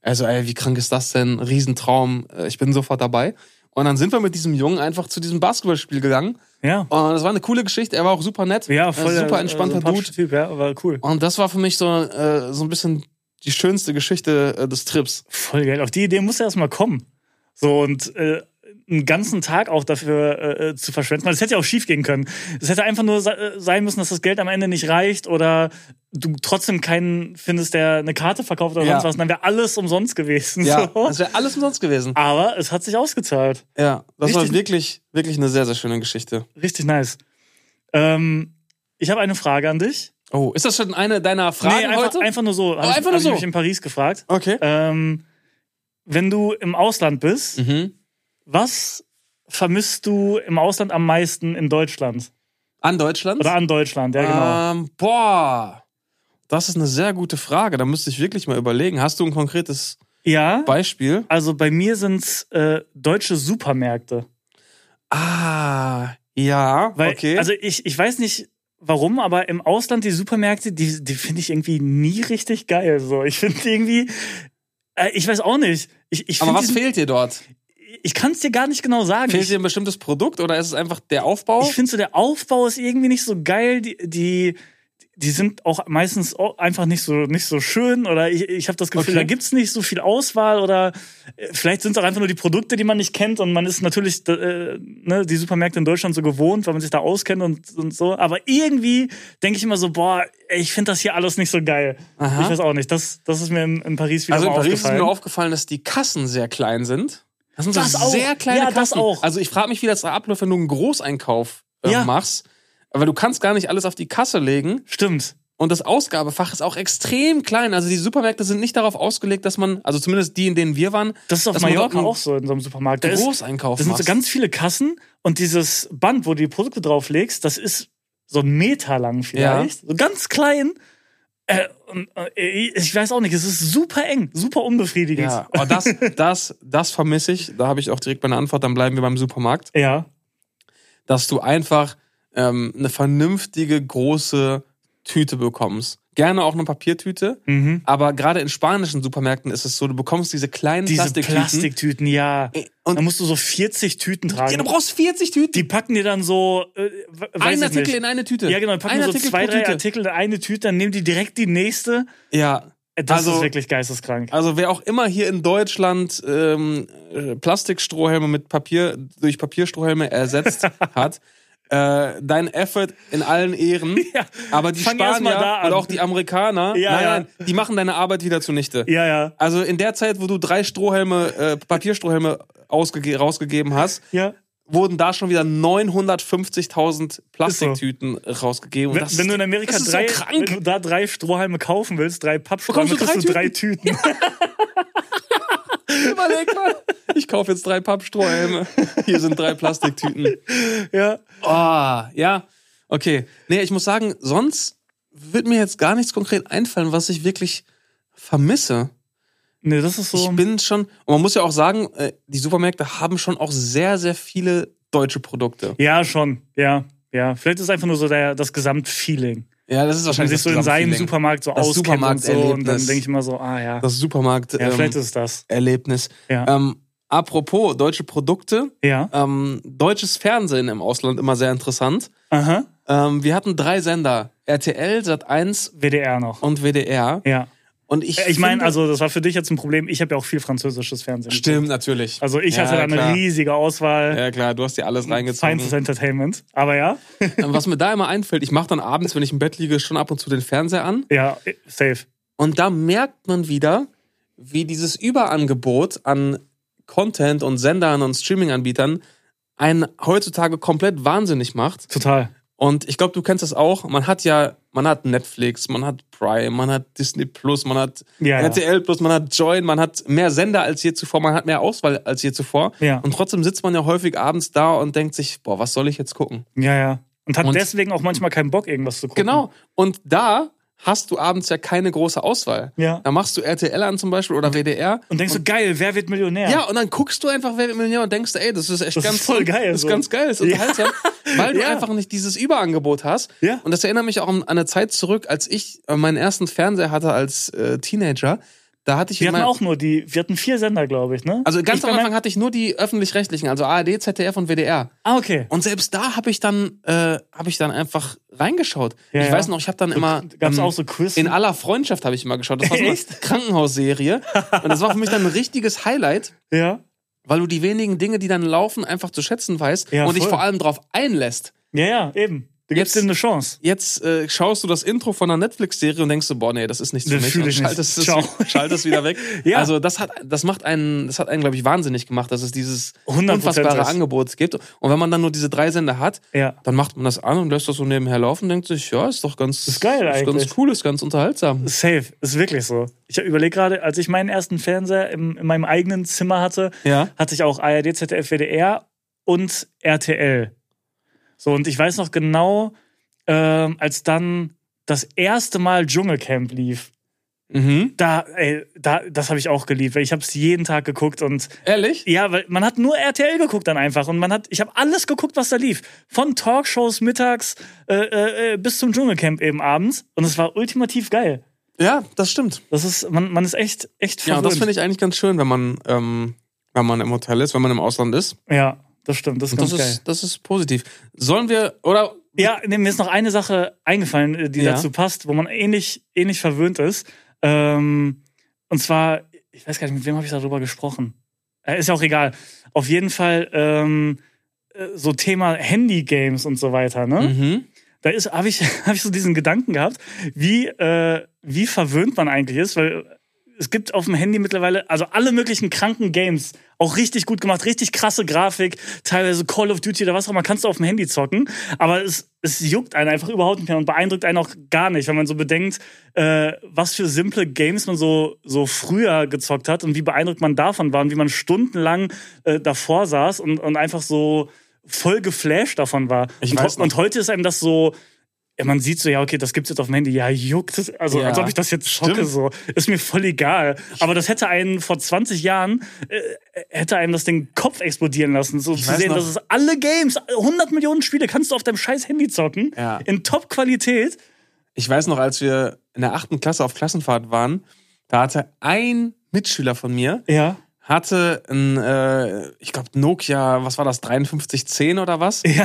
Also, ey, wie krank ist das denn? Riesentraum. Äh, Ich bin sofort dabei. Und dann sind wir mit diesem Jungen einfach zu diesem Basketballspiel gegangen. Ja. Und das war eine coole Geschichte. Er war auch super nett. Ja, voll. super äh, entspannter Dude. sympathischer Typ, ja, aber cool. Und das war für mich so, äh, so ein bisschen die schönste Geschichte äh, des Trips. Voll geil. Auf die Idee muss er erst mal kommen. So und äh, einen ganzen Tag auch dafür äh, zu verschwenden. Weil es hätte ja auch schief gehen können. Es hätte einfach nur äh, sein müssen, dass das Geld am Ende nicht reicht oder du trotzdem keinen findest, der eine Karte verkauft oder Ja. sonst was. Und dann wäre alles umsonst gewesen. Ja, So. das wäre alles umsonst gewesen. Aber es hat sich ausgezahlt. Ja, das war Richtig- wirklich, wirklich eine sehr, sehr schöne Geschichte. Richtig nice. Ähm, ich habe eine Frage an dich. Oh, ist das schon eine deiner Fragen nee, einfach, heute? einfach nur so. Hab ich- einfach nur hab ich so. mich in Paris gefragt. Okay. Ähm, wenn du im Ausland bist, Mhm. Was vermisst du im Ausland am meisten in Deutschland? An Deutschland? Oder an Deutschland, ja genau. Ähm, boah, das ist eine sehr gute Frage. Da müsste ich wirklich mal überlegen. Hast du ein konkretes ja, Beispiel? also bei mir sind es äh, deutsche Supermärkte. Ah, ja, Weil, okay. Also ich, ich weiß nicht warum, aber im Ausland die Supermärkte, die, die finde ich irgendwie nie richtig geil. So. Ich finde irgendwie, äh, ich weiß auch nicht. Ich, ich Aber was diesen- fehlt dir dort? Ich kann es dir gar nicht genau sagen. Fehlt dir ein bestimmtes Produkt oder ist es einfach der Aufbau? Ich finde so, der Aufbau ist irgendwie nicht so geil. Die, die, die sind auch meistens einfach nicht so, nicht so schön. Oder ich, ich habe das Gefühl, Okay. da gibt's nicht so viel Auswahl. Oder äh, vielleicht sind es auch einfach nur die Produkte, die man nicht kennt. Und man ist natürlich äh, ne, die Supermärkte in Deutschland so gewohnt, weil man sich da auskennt und, und so. Aber irgendwie denke ich immer so, boah, ich finde das hier alles nicht so geil. Aha. Ich weiß auch nicht. Das, das ist mir in, in Paris wieder Also in mal Paris ist aufgefallen. mir aufgefallen, dass die Kassen sehr klein sind. Das sind Das so auch. sehr kleine Ja, Kassen. das auch. Also ich frage mich, wie das abläuft, wenn du einen Großeinkauf äh, Ja. machst. Aber du kannst gar nicht alles auf die Kasse legen. Stimmt. Und das Ausgabefach ist auch extrem klein. Also die Supermärkte sind nicht darauf ausgelegt, dass man, also zumindest die, in denen wir waren, Das ist auf Mallorca einen auch so in so einem Supermarkt. Da Großeinkauf Das sind so ganz viele Kassen und dieses Band, wo du die Produkte drauflegst, das ist so ein Meter lang vielleicht. So ganz klein. Äh, äh, ich weiß auch nicht, es ist super eng, super unbefriedigend. Ja, aber das, <laughs> das, das vermisse ich. Da habe ich auch direkt meine Antwort. Dann bleiben wir beim Supermarkt. Ja, dass du einfach ähm, eine vernünftige große Tüte bekommst. Gerne auch eine Papiertüte. Mhm. Aber gerade in spanischen Supermärkten ist es so, du bekommst diese kleinen Diese Plastiktüten. Plastiktüten, ja. Und- da musst du so 40 Tüten ja, tragen. du brauchst 40 Tüten. die packen dir dann so äh, Ein Artikel nicht. in eine Tüte. Ja, genau, die packen Ein so Artikel zwei, drei Tüte. Artikel in eine Tüte, dann nehmen die direkt die nächste. Ja. Äh, Das Also- ist wirklich geisteskrank. Also wer auch immer hier in Deutschland ähm, äh, Plastikstrohhelme mit Papier durch Papierstrohhelme ersetzt <laughs> hat, äh, dein Effort in allen Ehren. <laughs> Ja, aber die fang Spanier und auch die Amerikaner, Ja, nein, ja. nein, die machen deine Arbeit wieder zunichte. Ja, ja. Also in der Zeit, wo du drei Strohhelme, äh, Papierstrohhelme ausgege rausgegeben hast, Ja. wurden da schon wieder 950.000 Plastiktüten rausgegeben. Und Wenn, wenn du in Amerika drei, so wenn du da drei Strohhalme kaufen willst, drei Pappstrohhalme, kriegst du drei drei Tüten. <laughs> <laughs> Überleg mal. Ich kaufe jetzt drei Pappstrohhelme. Hier sind drei Plastiktüten. ja. Oh, ja. Okay. Nee, ich muss sagen, sonst wird mir jetzt gar nichts konkret einfallen, was ich wirklich vermisse. Nee, das ist so. Ich bin schon, und man muss ja auch sagen, äh, die Supermärkte haben schon auch sehr, sehr viele deutsche Produkte. ja, schon. Ja. Ja. Vielleicht ist es einfach nur so der, das Gesamtfeeling. Ja, das ist wahrscheinlich sich so in seinem. Supermarkt so Das auskennt und so. Und dann denke ich immer so, ah ja. Das Supermarkt ja, ähm, vielleicht ist es das. Erlebnis. Ja. Ähm, apropos deutsche Produkte, Ja. ähm, deutsches Fernsehen im Ausland immer sehr interessant. Aha. Ähm, wir hatten drei Sender: RTL, Sat1 WDR noch. und WDR. Ja. Und ich, Äh, Ich meine, also das war für dich jetzt ein Problem. Ich habe ja auch viel französisches Fernsehen. stimmt natürlich. Also ich Ja, hatte da eine klar. riesige Auswahl. Ja klar, du hast dir alles reingezogen. Feinstes Entertainment. Aber ja. Was mir da immer einfällt, ich mache dann abends, wenn ich im Bett liege, schon ab und zu den Fernseher an. Ja, safe. Und da merkt man wieder, wie dieses Überangebot an Content und Sendern und Streaming-Anbietern einen heutzutage komplett wahnsinnig macht. Total. Und ich glaube, du kennst das auch. Man hat ja, man hat Netflix, man hat Prime, man hat Disney Plus, man hat Ja. RTL Plus, man hat Join, man hat mehr Sender als je zuvor, man hat mehr Auswahl als je zuvor. Ja. Und trotzdem sitzt man ja häufig abends da und denkt sich, boah, was soll ich jetzt gucken? Ja, ja. Und hat Und- deswegen auch manchmal keinen Bock, irgendwas zu gucken. Genau. Und da hast du abends ja keine große Auswahl. Ja. Da machst du RTL an zum Beispiel oder WDR. Und denkst du, geil, wer wird Millionär? Ja, und dann guckst du einfach Wer wird Millionär und denkst, ey, das ist echt Das ist ganz voll geil, Das ist so. ganz geil, das ist <laughs> unterhaltsam, weil du Ja. einfach nicht dieses Überangebot hast. Ja. Und das erinnert mich auch an eine Zeit zurück, als ich äh, meinen ersten Fernseher hatte als äh, Teenager. Da hatte ich Wir hatten auch nur die, wir hatten vier Sender, glaube ich, ne? also ganz Ich am Anfang hatte ich nur die öffentlich-rechtlichen, also ARD, ZDF und WDR. Ah, okay. Und selbst da habe ich dann, äh, habe ich dann einfach reingeschaut. Ja, ich weiß noch, ich habe dann immer Gab's ähm, auch so Quiz? in aller Freundschaft habe ich immer geschaut. Das war so eine? <laughs> Krankenhausserie und das war für mich dann ein richtiges Highlight, <laughs> Ja. weil du die wenigen Dinge, die dann laufen, einfach zu schätzen weißt Ja, und dich voll. vor allem darauf einlässt. Ja, ja, eben. Du gibst Jetzt- ihm eine Chance. Jetzt äh, schaust du das Intro von einer Netflix-Serie und denkst du, boah, nee, das ist nichts für Das mich fühl und ich nicht. schaltest es, <laughs> schaltest wieder weg. <laughs> Ja. Also das hat, das macht einen, das hat einen, glaube ich, wahnsinnig gemacht, dass es dieses 100% unfassbare ist. Angebot gibt. Und wenn man dann nur diese drei Sender hat, Ja. dann macht man das an und lässt das so nebenher laufen und denkt sich, ja, ist doch ganz, Ist geil ist ganz cool, ist ganz unterhaltsam. Safe, ist wirklich so. Ich überlege gerade, als ich meinen ersten Fernseher im, in meinem eigenen Zimmer hatte, Ja. hatte ich auch ARD, ZDF, WDR und RTL. So, und ich weiß noch genau, ähm, als dann das erste Mal Dschungelcamp lief. Mhm. Da, ey, da, das habe ich auch geliebt, weil ich habe es jeden Tag geguckt und Ehrlich? ja, weil man hat nur RTL geguckt dann einfach und man hat, ich habe alles geguckt, was da lief, von Talkshows mittags äh, äh, äh, bis zum Dschungelcamp eben abends und es war ultimativ geil. Ja, das stimmt. Das ist, man, man ist echt, echt Ja, verwöhnt. das finde ich eigentlich ganz schön, wenn man, ähm, wenn man im Hotel ist, wenn man im Ausland ist. Ja, das stimmt, das ist Das ist, das ist positiv. Sollen wir, oder Ja, nee, mir ist noch eine Sache eingefallen, äh, die Ja. dazu passt, wo man ähnlich, ähnlich verwöhnt ist. Ähm, und zwar, ich weiß gar nicht, mit wem habe ich darüber gesprochen. Äh, ist ja auch egal. Auf jeden Fall ähm, äh, so Thema Handy-Games und so weiter, ne? Mhm. Da ist, habe ich, <laughs> hab ich so diesen Gedanken gehabt, wie, äh, wie verwöhnt man eigentlich ist, weil es gibt auf dem Handy mittlerweile, also alle möglichen kranken Games, auch richtig gut gemacht, richtig krasse Grafik, teilweise Call of Duty oder was auch immer, kannst du auf dem Handy zocken, aber es, es juckt einen einfach überhaupt nicht mehr und beeindruckt einen auch gar nicht, wenn man so bedenkt, äh, was für simple Games man so, so früher gezockt hat und wie beeindruckt man davon war und wie man stundenlang äh, davor saß und, und einfach so voll geflasht davon war. Ich und, weiß noch. und heute ist einem das so, man sieht so, ja, okay, das gibt's jetzt auf dem Handy. Ja, juckt es. Also, Ja. als ob ich das jetzt schocke, Stimmt. so. Ist mir voll egal. Aber das hätte einen vor 20 Jahren, äh, hätte einem das den Kopf explodieren lassen. So zu weiß sehen, noch. dass es alle Games, 100 Millionen Spiele kannst du auf deinem scheiß Handy zocken. Ja. In Top-Qualität. Ich weiß noch, als wir in der achten Klasse auf Klassenfahrt waren, da hatte ein Mitschüler von mir, Ja. Hatte ein, äh, ich glaube, Nokia, was war das, 5310 oder was? <laughs> Ja.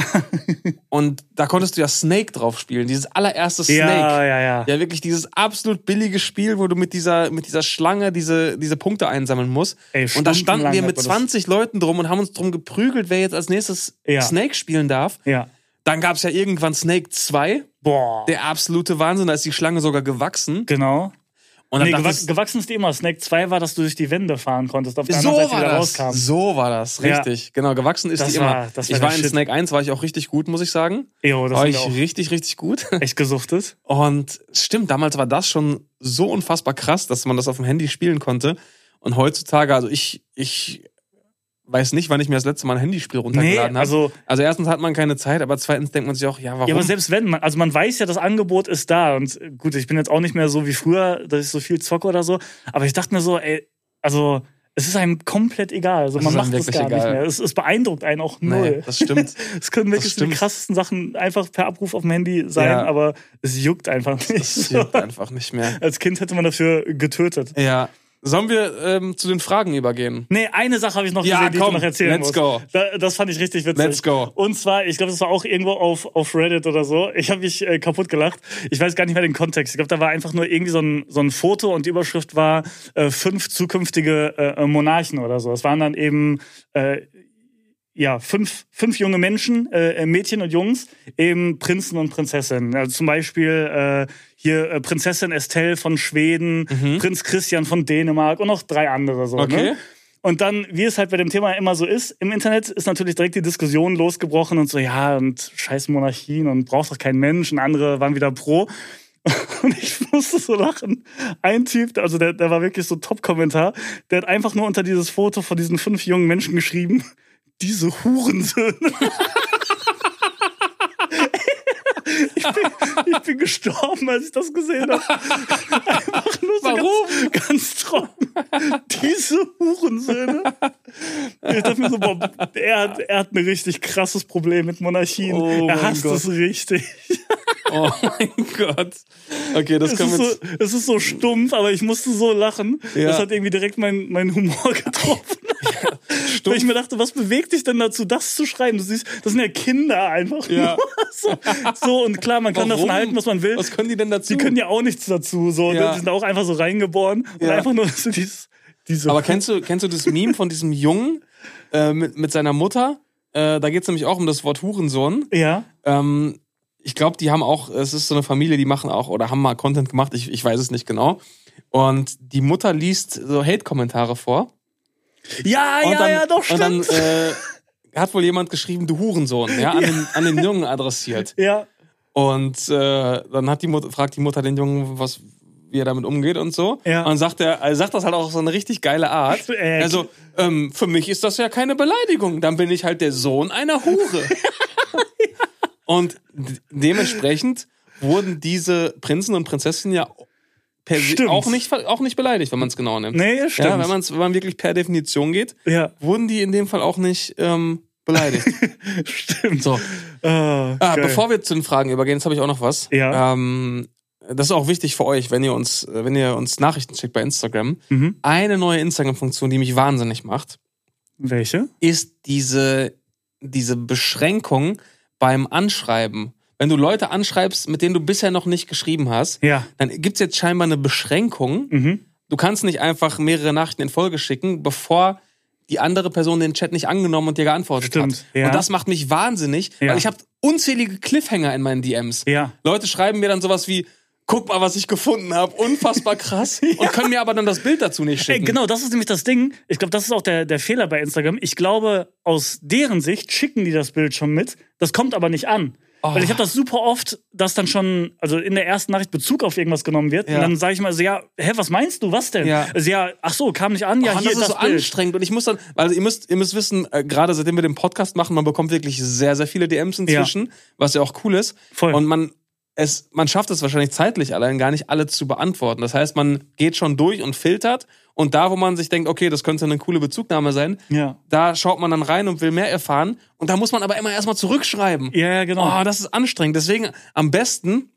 Und da konntest du ja Snake drauf spielen, dieses allererste Snake. Ja, ja, ja. Ja, wirklich dieses absolut billige Spiel, wo du mit dieser, mit dieser Schlange diese, diese Punkte einsammeln musst. Ey, und da standen wir mit man das- 20 Leuten drum und haben uns drum geprügelt, wer jetzt als nächstes Ja. Snake spielen darf. Ja. Dann gab es ja irgendwann Snake 2, Boah. der absolute Wahnsinn, da ist die Schlange sogar gewachsen. genau. Und dann Nee, dachte gewa ich, gewachsen ist die immer. Snake 2 war, dass du durch die Wände fahren konntest, auf der so anderen Seite war wieder das. rauskam. So war das, Ja. richtig. Genau, gewachsen ist Das die war- immer. das war ich war in Shit. Snake 1, war ich auch richtig gut, muss ich sagen. Jo, das war ich auch richtig, richtig gut. <laughs> echt gesuchtet. Und stimmt, damals war das schon so unfassbar krass, dass man das auf dem Handy spielen konnte. Und heutzutage, also ich, ich weiß nicht, wann ich mir das letzte Mal ein Handyspiel Nee, runtergeladen habe. also, Also erstens hat man keine Zeit, aber zweitens denkt man sich auch, ja, warum? ja, aber selbst wenn, man, also man weiß ja, das Angebot ist da. Und äh, gut, ich bin jetzt auch nicht mehr so wie früher, dass ich so viel zocke oder so. Aber ich dachte mir so, ey, also, es ist einem komplett egal. Also Es man macht das gar nicht egal. mehr. Es, es beeindruckt einen auch nee, null. das stimmt. <laughs> Es können wirklich die krassesten Sachen einfach per Abruf auf dem Handy sein, Ja. aber es juckt einfach nicht. Das juckt <laughs> einfach nicht mehr. Als Kind hätte man dafür getötet. Ja. Sollen wir ähm, zu den Fragen übergehen? Nee, eine Sache habe ich noch Ja, gesehen, die komm, ich noch erzählen let's muss. go. Da, das fand ich richtig witzig. Let's go. Und zwar, ich glaube, das war auch irgendwo auf, auf Reddit oder so. Ich habe mich äh, kaputt gelacht. Ich weiß gar nicht mehr den Kontext. Ich glaube, da war einfach nur irgendwie so ein, so ein Foto und die Überschrift war äh, fünf zukünftige äh, Monarchen oder so. Es waren dann eben äh, ja, fünf, fünf junge Menschen, äh, Mädchen und Jungs, eben Prinzen und Prinzessinnen. Also zum Beispiel äh, hier äh, Prinzessin Estelle von Schweden, Prinz Christian von Dänemark und noch drei andere so. Mhm. Okay. Ne? Und dann, wie es halt bei dem Thema immer so ist, im Internet ist natürlich direkt die Diskussion losgebrochen und so, ja, und scheiß Monarchien und braucht doch kein Mensch. Und andere waren wieder pro. <laughs> Und ich musste so lachen. Ein Typ, also der, der war wirklich so Top-Kommentar, der hat einfach nur unter dieses Foto von diesen fünf jungen Menschen geschrieben, diese Hurensöhne. <laughs> Ich bin, ich bin gestorben, als ich das gesehen habe. Einfach nur so Warum? Ganz, ganz trocken. Diese Hurensöhne. Ich dachte mir so, boah, er hat, er hat ein richtig krasses Problem mit Monarchien. Oh er hasst Gott. es richtig. Oh mein Gott. Okay, das Es können wir so, es ist so stumpf, aber ich musste so lachen. Ja. Das hat irgendwie direkt meinen mein Humor <laughs> getroffen. Weil ich mir dachte, was bewegt dich denn dazu, das zu schreiben? Du siehst, das sind ja Kinder einfach. Ja. <laughs> So, so, und klar, man kann Warum? davon halten, was man will. Was können die denn dazu? Die können ja auch nichts dazu. So, Ja. Die sind auch einfach so reingeboren und Ja. einfach nur <laughs> so dieses, diese. Aber kennst du, kennst du das Meme von diesem Jungen äh, mit, mit seiner Mutter? Äh, da geht es nämlich auch um das Wort Hurensohn. ja, Ähm, ich glaube, die haben auch, es ist so eine Familie, die machen auch oder haben mal Content gemacht, ich, ich weiß es nicht genau. Und die Mutter liest so Hate-Kommentare vor. ja, Und ja, dann, ja, doch, Und stimmt. dann äh, hat wohl jemand geschrieben, du Hurensohn, ja, an, Den, an den Jungen adressiert. ja, Und äh, dann hat die Mutter, fragt die Mutter den Jungen, was, wie er damit umgeht und so. Ja. Und sagt er, er sagt das halt auch auf so eine richtig geile Art. Äh, Also, ähm, für mich ist das ja keine Beleidigung. Dann bin ich halt der Sohn einer Hure. <laughs> Und dementsprechend wurden diese Prinzen und Prinzessinnen ja per se auch nicht, auch nicht beleidigt, wenn man es genau nimmt. nee, stimmt. Ja, wenn, man's, wenn man wirklich per Definition geht, ja, wurden die in dem Fall auch nicht ähm, beleidigt. <laughs> stimmt. so. Ah, Ah, geil. bevor wir zu den Fragen übergehen, jetzt habe ich auch noch was. Ja. Ähm, das ist auch wichtig für euch, wenn ihr uns, wenn ihr uns Nachrichten schickt bei Instagram. Mhm. Eine neue Instagram-Funktion, die mich wahnsinnig macht, Welche? ist diese, diese Beschränkung beim Anschreiben. Wenn du Leute anschreibst, mit denen du bisher noch nicht geschrieben hast, Ja. dann gibt's jetzt scheinbar eine Beschränkung. Mhm. Du kannst nicht einfach mehrere Nachrichten in Folge schicken, bevor die andere Person den Chat nicht angenommen und dir geantwortet Stimmt, hat. ja. Und das macht mich wahnsinnig, Ja. weil ich habe unzählige Cliffhanger in meinen DMs. Ja. Leute schreiben mir dann sowas wie, guck mal, was ich gefunden habe, unfassbar krass, <laughs> und können mir aber dann das Bild dazu nicht Ey, schicken. genau, das ist nämlich das Ding. Ich glaube, das ist auch der, der Fehler bei Instagram. Ich glaube, aus deren Sicht schicken die das Bild schon mit. Das kommt aber nicht an. Oh. Weil ich habe das super oft, dass dann schon, also in der ersten Nachricht Bezug auf irgendwas genommen wird. Ja. Und dann sage ich mal so, ja, hä, was meinst du? Was denn? Ja. Also, ja, ach so, kam nicht an, ja, Oh, hier das ist so Bild. anstrengend und ich muss dann, weil ihr müsst, ihr müsst wissen, äh, gerade seitdem wir den Podcast machen, man bekommt wirklich sehr, sehr viele DMs inzwischen, was ja auch cool ist. Voll. Und man, es, man schafft es wahrscheinlich zeitlich allein gar nicht alle zu beantworten. Das heißt, man geht schon durch und filtert und da, wo man sich denkt, okay, das könnte eine coole Bezugnahme sein, Ja. da schaut man dann rein und will mehr erfahren und da muss man aber immer erstmal zurückschreiben. Ja, ja, genau. Oh, das ist anstrengend. Deswegen am besten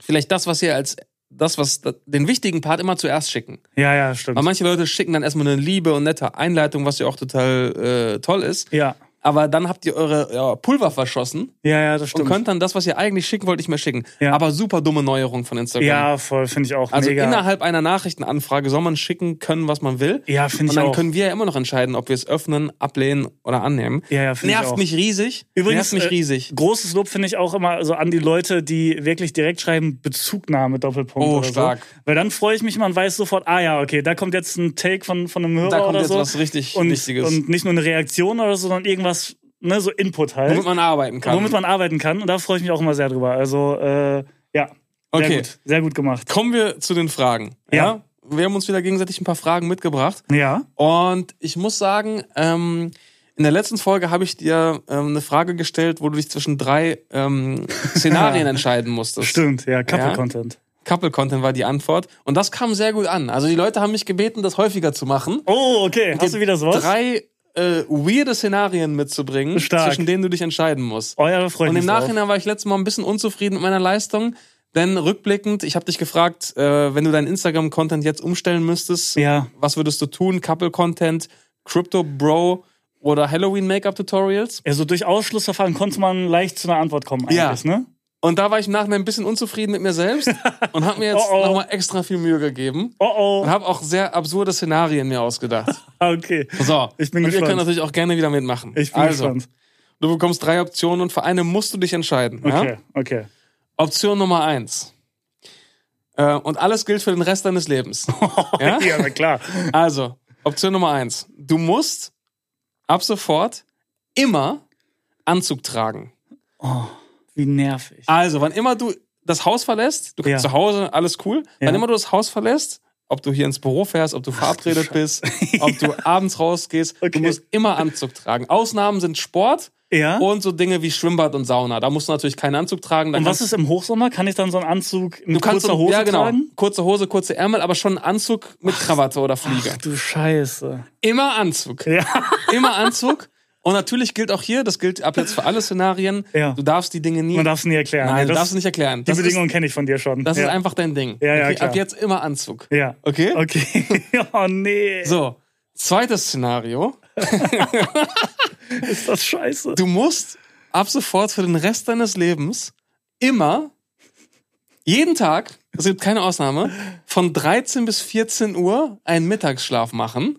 vielleicht das, was ihr als das, was den wichtigen Part immer zuerst schicken. Ja, ja, stimmt. Weil manche Leute schicken dann erstmal eine liebe und nette Einleitung, was ja auch total äh, toll ist. ja. Aber dann habt ihr eure ja, Pulver verschossen Ja, ja, das und stimmt. könnt dann das, was ihr eigentlich schicken wollt, nicht mehr schicken. Ja. Aber super dumme Neuerung von Instagram. ja, voll, finde ich auch Also mega. innerhalb einer Nachrichtenanfrage soll man schicken können, was man will. ja, finde Und ich dann auch. können wir ja immer noch entscheiden, ob wir es öffnen, ablehnen oder annehmen. ja, ja, finde ich Nervt auch. mich riesig. Übrigens, Nervt mich äh, riesig. Großes Lob finde ich auch immer so an die Leute, die wirklich direkt schreiben, Bezugnahme, Doppelpunkt Oh, stark. so. Weil dann freue ich mich immer und weiß sofort, ah ja, okay, da kommt jetzt ein Take von, von einem Hörer Da kommt oder jetzt so. was richtig und, Wichtiges. und nicht nur eine Reaktion oder so, sondern irgendwas, ne, so Input halt. womit man arbeiten kann. womit man arbeiten kann. Und da freue ich mich auch immer sehr drüber. Also, äh, ja. Sehr Okay. gut. Sehr gut gemacht. Kommen wir zu den Fragen. Ja. Wir haben uns wieder gegenseitig ein paar Fragen mitgebracht. Ja. Und ich muss sagen, ähm, in der letzten Folge habe ich dir ähm, eine Frage gestellt, wo du dich zwischen drei ähm, <laughs> Szenarien entscheiden musstest. Stimmt, ja, Ja? Couple-Content. Couple Content war die Antwort. Und das kam sehr gut an. Also die Leute haben mich gebeten, das häufiger zu machen. Oh, okay. Hast du wieder sowas? Drei äh, weirde Szenarien mitzubringen, Stark. zwischen denen du dich entscheiden musst. Freue ich Und im drauf. Nachhinein war ich letztes Mal ein bisschen unzufrieden mit meiner Leistung. Denn rückblickend, ich habe dich gefragt, äh, wenn du deinen Instagram-Content jetzt umstellen müsstest, Ja. was würdest du tun? Couple-Content, Crypto-Bro oder Halloween-Make-up-Tutorials? Ja, so durch Ausschlussverfahren konnte man leicht zu einer Antwort kommen eigentlich, Ja. ne? Und da war ich im Nachhinein ein bisschen unzufrieden mit mir selbst <laughs> und habe mir jetzt Oh, oh. nochmal extra viel Mühe gegeben Oh oh. und habe auch sehr absurde Szenarien mir ausgedacht. <laughs> Okay. So, Ich bin und ihr gespannt. könnt natürlich auch gerne wieder mitmachen. Ich bin also, gespannt. du bekommst drei Optionen und für eine musst du dich entscheiden. Ja? Okay, okay. Option Nummer eins. Äh, und alles gilt für den Rest deines Lebens. <laughs> ja? Ja, na klar. Also, Option Nummer eins. Du musst ab sofort immer Anzug tragen. Oh, wie nervig. Also, wann immer du das Haus verlässt, du kannst Ja. zu Hause, alles cool. Wann immer du das Haus verlässt, ob du hier ins Büro fährst, ob du verabredet bist, ob du <laughs> abends rausgehst, Okay. du musst immer Anzug tragen. Ausnahmen sind Sport Ja. und so Dinge wie Schwimmbad und Sauna. Da musst du natürlich keinen Anzug tragen. Da Und was ist im Hochsommer? Kann ich dann so einen Anzug mit du kannst kurzer so, Hose ja, genau, tragen? kurze Hose, kurze Ärmel, aber schon einen Anzug mit Krawatte oder Fliege. Ach du Scheiße. Immer Anzug. Ja. Immer Anzug. Und natürlich gilt auch hier, das gilt ab jetzt für alle Szenarien, Ja. du darfst die Dinge nie. Man darf es nie erklären. Nein, Ja, du das, darfst es nicht erklären. Die Das, ist, Bedingungen kenne ich von dir schon. das ja. ist einfach dein Ding. Ja, ja, okay, ab jetzt immer Anzug. Ja. Okay? Okay. <laughs> oh nee. So, zweites Szenario. <laughs> Ist das scheiße. Du musst ab sofort für den Rest deines Lebens immer, jeden Tag, es gibt keine Ausnahme, von 13 bis 14 Uhr einen Mittagsschlaf machen.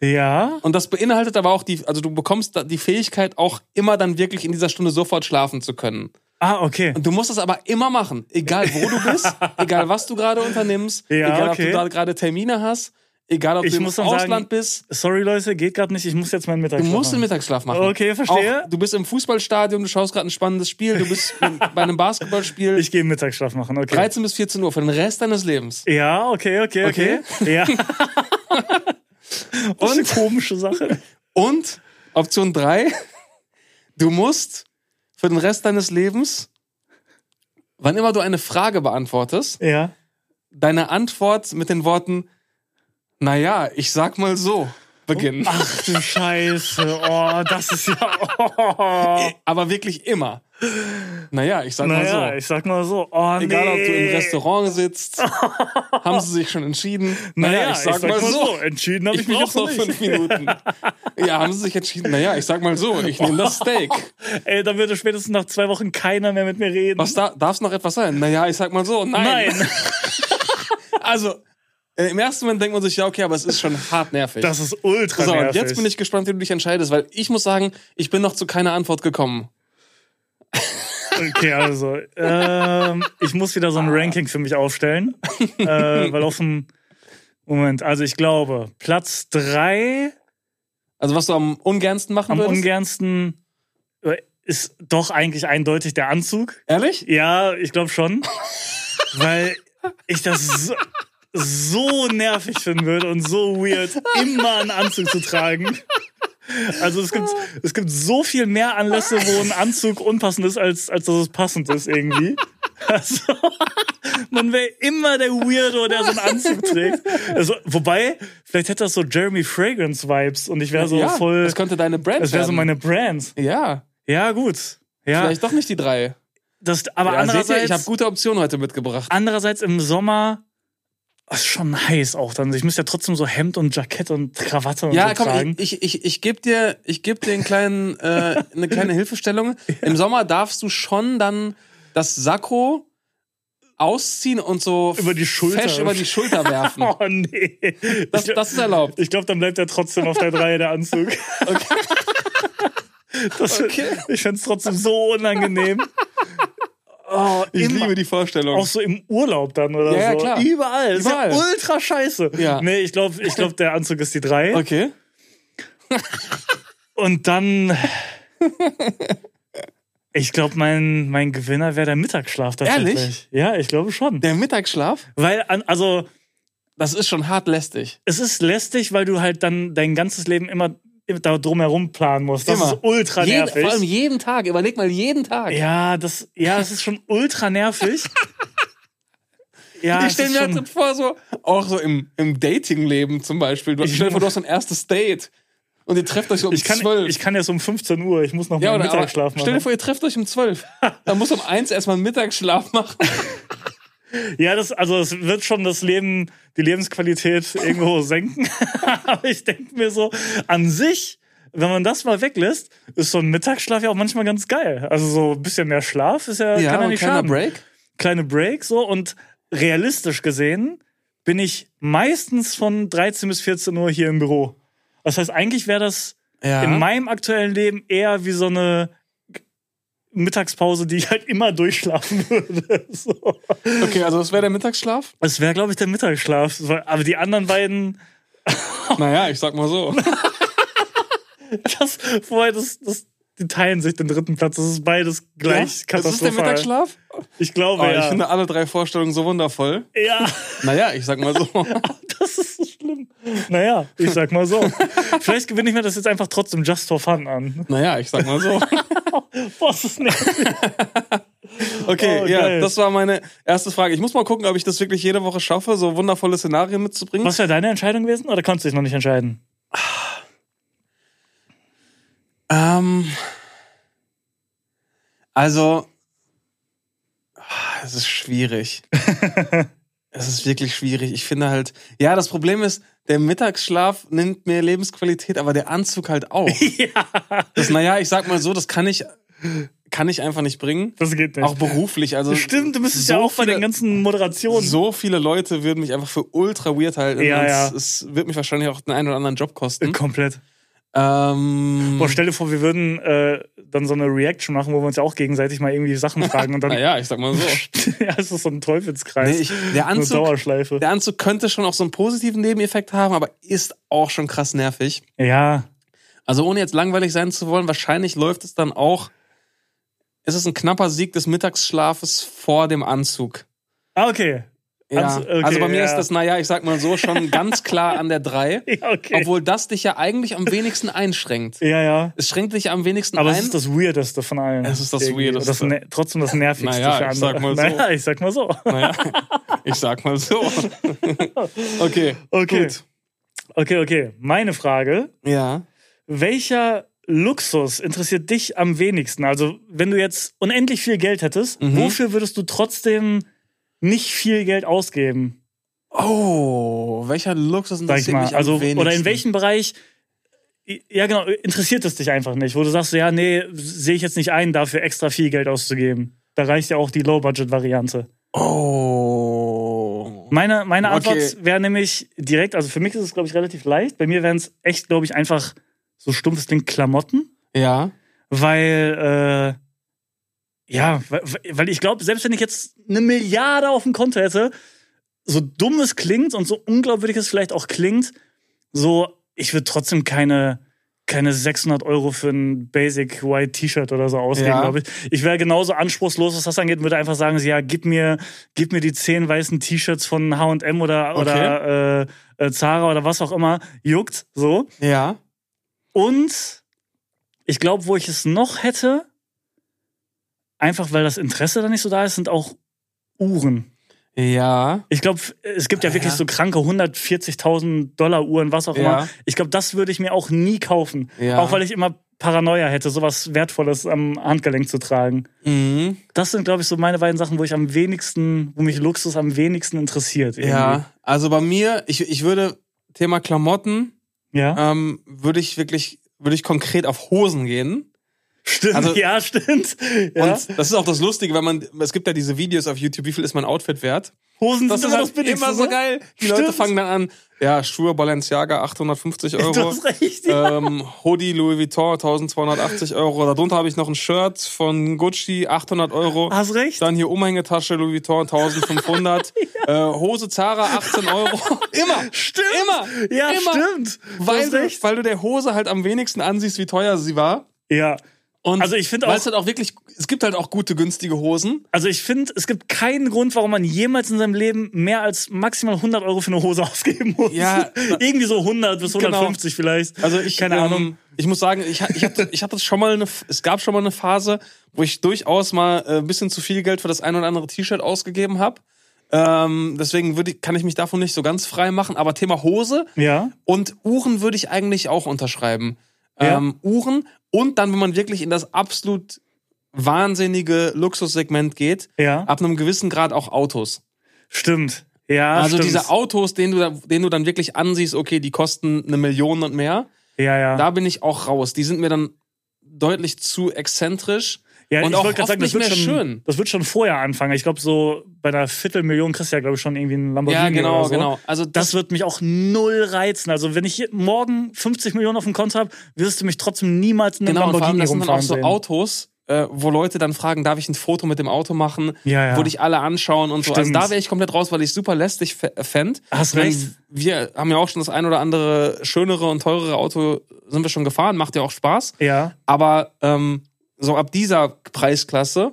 Ja. Und das beinhaltet aber auch die, also du bekommst die Fähigkeit, auch immer dann wirklich in dieser Stunde sofort schlafen zu können. Ah, okay. Und du musst es aber immer machen. Egal wo du bist, <laughs> egal was du gerade unternimmst, Ja, egal ob okay. du da gerade Termine hast, egal ob Ich du im Ausland sagen, bist. Sorry, Leute, geht gerade nicht. Ich muss jetzt meinen Du Mittagsschlaf musst den machen. Mittagsschlaf machen. Okay, verstehe. Auch, du bist im Fußballstadion, du schaust gerade ein spannendes Spiel, du bist <laughs> bei einem Basketballspiel. Ich gehe Mittagsschlaf machen, okay. 13 bis 14 Uhr für den Rest deines Lebens. Ja, okay, okay, okay. Ja. <laughs> <laughs> Und eine komische Sache. Und Option 3, <laughs> du musst für den Rest deines Lebens, wann immer du eine Frage beantwortest, Ja. deine Antwort mit den Worten, naja, ich sag mal so, beginnen. Ach du Scheiße. Oh, das ist ja. <laughs> Oh. Aber wirklich immer. Naja, ich sag Naja, mal so. ich sag mal so. Oh, Egal, nee. ob du im Restaurant sitzt, <laughs> haben sie sich schon entschieden. Naja, ich sag, mal so. Entschieden habe ich, Ich mich jetzt noch nicht. fünf Minuten. <laughs> Ja, haben sie sich entschieden. Naja, ich sag mal so, ich nehme das Steak. <laughs> Ey, da würde spätestens nach zwei Wochen keiner mehr mit mir reden. Was da, darf's noch etwas sein? Naja, ich sag mal so, nein. Nein, Also, äh, im ersten Moment denkt man sich, ja, okay, aber es ist schon hart nervig. das ist ultra so, und nervig. jetzt bin ich gespannt, wie du dich entscheidest, weil ich muss sagen, ich bin noch zu keiner Antwort gekommen. <laughs> Okay, also, ähm, ich muss wieder so ein Ranking für mich aufstellen. äh, weil auf dem. Moment, also ich glaube, Platz drei Also, was du am ungernsten machen am würdest? ungernsten äh, ist doch eigentlich eindeutig der Anzug. Ehrlich? Ja, ich glaube schon. <laughs> weil ich das so, so nervig finden würde und so weird, immer einen Anzug zu tragen. Also es gibt, es gibt so viel mehr Anlässe, wo ein Anzug unpassend ist, als, als dass es passend ist irgendwie. <laughs> Also, man wäre immer der Weirdo, der so einen Anzug trägt. Also, wobei, vielleicht hätte das so Jeremy Fragrance Vibes und ich wäre so ja, voll, Das könnte deine Brand das wäre so meine Brand. Ja, Ja, gut. Ja, vielleicht doch nicht die drei. das, aber Ja, seht ihr, andererseits, ich habe gute Optionen heute mitgebracht. andererseits im Sommer ist schon heiß auch dann. Ich muss ja trotzdem so Hemd und Jackett und Krawatte und Ja, so komm, tragen. ich, ich, ich, ich gebe dir, ich geb dir einen kleinen, <laughs> äh, eine kleine Hilfestellung. <laughs> Im Sommer darfst du schon dann das Sakko ausziehen und so Über die Schulter. fesch über die Schulter <laughs> werfen. Oh nee. Das, das ist erlaubt. ich glaube, dann bleibt er trotzdem auf der Reihe der Anzug. Das, Okay. Ich find's trotzdem so unangenehm. Oh, Ich immer. liebe die Vorstellung. Auch so im Urlaub dann oder Ja, ja, so. klar. Überall. Ist Überall. ja ultra scheiße. Ja. Nee, ich glaube, ich glaub, der Anzug ist die drei. Okay. Und dann. Ich glaube, mein, mein Gewinner wäre der Mittagsschlaf tatsächlich. Ehrlich? Ja, ich glaube schon. Der Mittagsschlaf, Weil, also, das ist schon hart lästig. es ist lästig, weil du halt dann dein ganzes Leben immer da drumherum planen musst. Das Immer. ist ultra Jeden, nervig. vor allem jeden Tag. Überleg mal jeden Tag. ja, das, ja, es ist schon ultra nervig. <laughs> ja, ich stelle mir schon, halt vor, so, auch so im, im Dating-Leben zum Beispiel. Du, stell dir vor, du <laughs> hast ein erstes Date und ihr trefft euch um ich kann, 12. ich kann erst um 15 Uhr, ich muss noch ja, mal Mittagsschlaf stell dir machen. vor, ihr trefft euch um 12. Dann musst du um 1 erstmal einen Mittagsschlaf machen. <laughs> Ja, das, also es wird schon das Leben, die Lebensqualität irgendwo <laughs> senken. <laughs> Aber ich denke mir so, an sich, wenn man das mal weglässt, ist so ein Mittagsschlaf ja auch manchmal ganz geil. Also so ein bisschen mehr Schlaf ist ja, kann ja nicht kleiner schaden. Break. Kleine Break so und realistisch gesehen bin ich meistens von 13 bis 14 Uhr hier im Büro. Das heißt, eigentlich wäre das Ja. in meinem aktuellen Leben eher wie so eine Mittagspause, die ich halt immer durchschlafen würde. <laughs> So. okay, also das wäre der Mittagsschlaf? Das wäre, glaube ich, der Mittagsschlaf. Aber die anderen beiden, naja, ich sag mal so. <laughs> das, vorher, das, das, die teilen sich den dritten Platz. Das ist beides gleich Ja? Das ist der katastrophal. Mittagsschlaf? Ich glaube, Oh, ja. Ich finde alle drei Vorstellungen so wundervoll. ja, Naja, ich sag mal so. <laughs> das ist so schlimm. Naja, ich sag mal so. Vielleicht gewinne ich mir das jetzt einfach trotzdem just for fun an. naja, ich sag mal so. <laughs> Boah, das ist nervig. <laughs> Okay, Oh, ja, geil. das war meine erste Frage. Ich muss mal gucken, ob ich das wirklich jede Woche schaffe, so wundervolle Szenarien mitzubringen. Was wäre deine Entscheidung gewesen? Oder konntest du dich noch nicht entscheiden? Ähm, also, ah, es ist schwierig. <laughs> es ist wirklich schwierig. Ich finde halt, ja, das Problem ist, der Mittagsschlaf nimmt mir Lebensqualität, aber der Anzug halt auch. <laughs> ja, Das, naja, ich sag mal so, das kann ich, kann ich einfach nicht bringen. das geht nicht. Auch beruflich. Also Stimmt, du müsstest so ja auch bei viele- den ganzen Moderationen. So viele Leute würden mich einfach für ultra weird halten. Ja, ja. Es, es wird mich wahrscheinlich auch den einen oder anderen Job kosten. Komplett. Ähm, Boah, stell dir vor, wir würden äh, dann so eine Reaction machen, wo wir uns ja auch gegenseitig mal irgendwie Sachen fragen und dann. <laughs> naja, ich sag mal so. <laughs> ja, es ist so ein Teufelskreis. Nee, ich, der, eine Anzug, Dauerschleife. der Anzug könnte schon auch so einen positiven Nebeneffekt haben, aber ist auch schon krass nervig. Ja, Also ohne jetzt langweilig sein zu wollen, wahrscheinlich läuft es dann auch. Ist es ein knapper Sieg des Mittagsschlafes vor dem Anzug? ah, okay. Ja. Okay, also bei mir ja. ist das, naja, ich sag mal so, schon ganz klar an der 3. <laughs> Ja, okay. Obwohl das dich ja eigentlich am wenigsten einschränkt. ja, ja. Es schränkt dich am wenigsten Aber ein. es ist das Weirdeste von allen. Es ist das Irgendwie. Weirdeste. Das ne trotzdem das <laughs> Nervigste Naja, für ich andere. sag mal so. <laughs> Naja, ich sag mal so. naja, ich sag mal so. okay. Okay. Gut. Okay, okay. Meine Frage. Ja. Welcher Luxus interessiert dich am wenigsten? Also, wenn du jetzt unendlich viel Geld hättest, Mhm. wofür würdest du trotzdem nicht viel Geld ausgeben? Oh, welcher Luxus Sag ich interessiert mal. Also, oder in welchem Bereich, ja genau, interessiert es dich einfach nicht, wo du sagst, ja, nee, sehe ich jetzt nicht ein, dafür extra viel Geld auszugeben. Da reicht ja auch die Low-Budget-Variante. Oh. Meine, meine Antwort Okay. wäre nämlich direkt, also für mich ist es, glaube ich, relativ leicht. Bei mir wären es echt, glaube ich, einfach so stumpfes Ding Klamotten. Ja. weil äh, ja, weil, weil ich glaube, selbst wenn ich jetzt eine Milliarde auf dem Konto hätte, so dumm es klingt und so unglaubwürdig es vielleicht auch klingt, so ich würde trotzdem keine keine 600 Euro für ein Basic White T-Shirt oder so ausgeben, Ja. glaube ich. Ich wäre genauso anspruchslos, was das angeht, würde einfach sagen, ja, gib mir, gib mir die zehn weißen T-Shirts von H&M oder, oder äh, äh, Zara oder was auch immer, juckt, so. Ja. Und ich glaube, wo ich es noch hätte, einfach weil das Interesse da nicht so da ist, sind auch Uhren. Ja. Ich glaube, es gibt ja wirklich Ja. so kranke 140.000 Dollar Uhren, was auch Ja. immer. Ich glaube, das würde ich mir auch nie kaufen. Ja. Auch weil ich immer Paranoia hätte, sowas Wertvolles am Handgelenk zu tragen. Mhm. Das sind, glaube ich, so meine beiden Sachen, wo ich am wenigsten, wo mich Luxus am wenigsten interessiert. irgendwie. Ja, also bei mir, ich, ich würde Thema Klamotten, Ja. ähm, würde ich wirklich, würde ich konkret auf Hosen gehen. Stimmt. also- ja, stimmt. Ja. Und das ist auch das Lustige, wenn man, es gibt ja diese Videos auf YouTube, wie viel ist mein Outfit wert? Hosen Das sind ist immer halt das immer so geil. Die Stimmt. Leute fangen dann an, ja, Schuhe Balenciaga 850 Du Euro. hast recht. Ja. ähm, Hoodie Louis Vuitton 1280 Euro. Darunter habe ich noch ein Shirt von Gucci 800 Euro. Hast recht. Dann hier Umhängetasche Louis Vuitton 1500. <laughs> äh, Hose Zara 18 Euro. <laughs> Immer. Stimmt. Immer. Ja, immer. stimmt. Weil du, weil du der Hose halt am wenigsten ansiehst, wie teuer sie war. Ja. Und Also ich finde auch- es halt auch wirklich, es gibt halt auch gute, günstige Hosen. Also ich finde, es gibt keinen Grund, warum man jemals in seinem Leben mehr als maximal 100 Euro für eine Hose <laughs> ausgeben muss. Ja. Irgendwie so 100 bis Genau. 150 vielleicht. Also ich, keine ähm, Ahnung. Ich muss sagen, ich, ich hatte, ich hatte schon mal eine, es gab schon mal eine Phase, wo ich durchaus mal äh, ein bisschen zu viel Geld für das ein oder andere T-Shirt ausgegeben habe. Ähm, deswegen würde ich, kann ich mich davon nicht so ganz frei machen. Aber Thema Hose Ja. und Uhren würde ich eigentlich auch unterschreiben. Ja. Ähm, Uhren und dann, wenn man wirklich in das absolut wahnsinnige Luxussegment geht, Ja. ab einem gewissen Grad auch Autos. Stimmt. Ja, also stimmt. diese Autos, denen du, da- denen du dann wirklich ansiehst, okay, die kosten eine Million und mehr. Ja, ja. Da bin ich auch raus. Die sind mir dann deutlich zu exzentrisch. Ja, und ich wollte gerade sagen, das wird, schon, schön. das wird schon vorher anfangen. Ich glaube, so bei einer Viertelmillion kriegst du ja, glaube ich, schon irgendwie einen Lamborghini Ja, genau, so. genau. Also das, Das wird mich auch null reizen. Also wenn ich morgen 50 Millionen auf dem Konto habe, wirst du mich trotzdem niemals in einem genau, und vor allem, Lamborghini das sind dann auch rumfahren so. Autos, äh, wo Leute dann fragen, darf ich ein Foto mit dem Auto machen? Ja, ja. Wo dich alle anschauen und so. Also Stimmt. da wäre ich komplett raus, weil ich super lästig f- fänd. Hast recht. Wir haben ja auch schon das ein oder andere schönere und teurere Auto sind wir schon gefahren, macht ja auch Spaß. Ja, Aber ähm, so ab dieser Preisklasse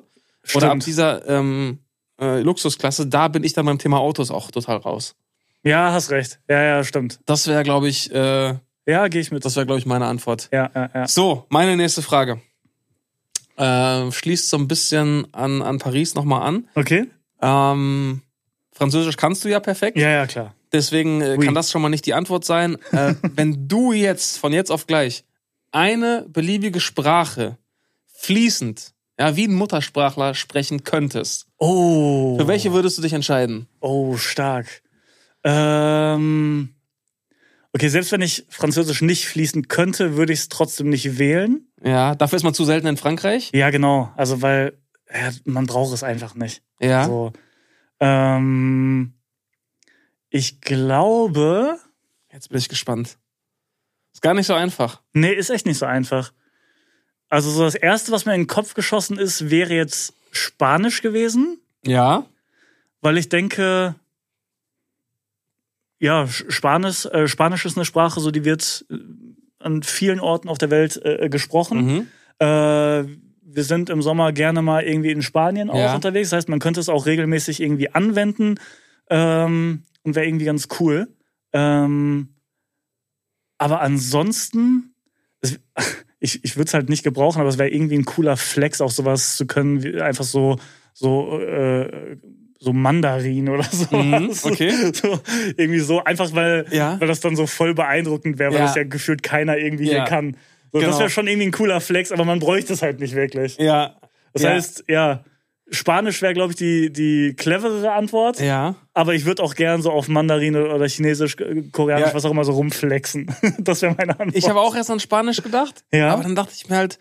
oder ab Stimmt. dieser ähm, äh, Luxusklasse, da bin ich dann beim Thema Autos auch total raus. ja, hast recht. Ja, ja, stimmt. Das wäre, glaube ich, äh, Ja, gehe ich mit. das wäre, glaube ich, meine Antwort. Ja, ja, ja. So, meine nächste Frage. Äh, schließt so ein bisschen an, an Paris nochmal an. Okay. Ähm, Französisch kannst du ja perfekt. Ja, ja, klar. Deswegen äh, Oui. kann das schon mal nicht die Antwort sein. Äh, <laughs> wenn du jetzt von jetzt auf gleich eine beliebige Sprache fließend, ja, wie ein Muttersprachler sprechen könntest, Oh. für welche würdest du dich entscheiden? Oh, stark. Ähm, okay, selbst wenn ich Französisch nicht fließen könnte, würde ich es trotzdem nicht wählen. Ja, dafür ist man zu selten in Frankreich. Ja, genau. Also, weil ja, man braucht es einfach nicht. Ja. So. Ähm, ich glaube. Jetzt bin ich gespannt. Ist gar nicht so einfach. Nee, ist echt nicht so einfach. Also, so das Erste, was mir in den Kopf geschossen ist, wäre jetzt Spanisch gewesen. Ja. weil ich denke, ja, Sch- Spanisch, äh, Spanisch ist eine Sprache, so die wird äh, an vielen Orten auf der Welt äh, gesprochen. Mhm. Äh, wir sind im Sommer gerne mal irgendwie in Spanien auch Ja. unterwegs. Das heißt, man könnte es auch regelmäßig irgendwie anwenden ähm, und wäre irgendwie ganz cool. Ähm, aber ansonsten, es, ich, ich würde es halt nicht gebrauchen, aber es wäre irgendwie ein cooler Flex, auch sowas zu können, wie einfach so, so, äh, so Mandarin oder <laughs> so. Mhm, okay. So, irgendwie so, einfach weil, Ja. weil das dann so voll beeindruckend wäre, weil Ja. das ja gefühlt keiner irgendwie Ja. hier kann. So, Das Genau. wäre schon irgendwie ein cooler Flex, aber man bräuchte es halt nicht wirklich. Ja. Das heißt, ja, Spanisch wäre, glaube ich, die, die cleverere Antwort. Ja. Aber ich würde auch gern so auf Mandarin oder Chinesisch, äh, Koreanisch, Ja. was auch immer so rumflexen. <laughs> das wäre meine Antwort. Ich habe auch erst an Spanisch gedacht. Ja. Aber dann dachte ich mir halt,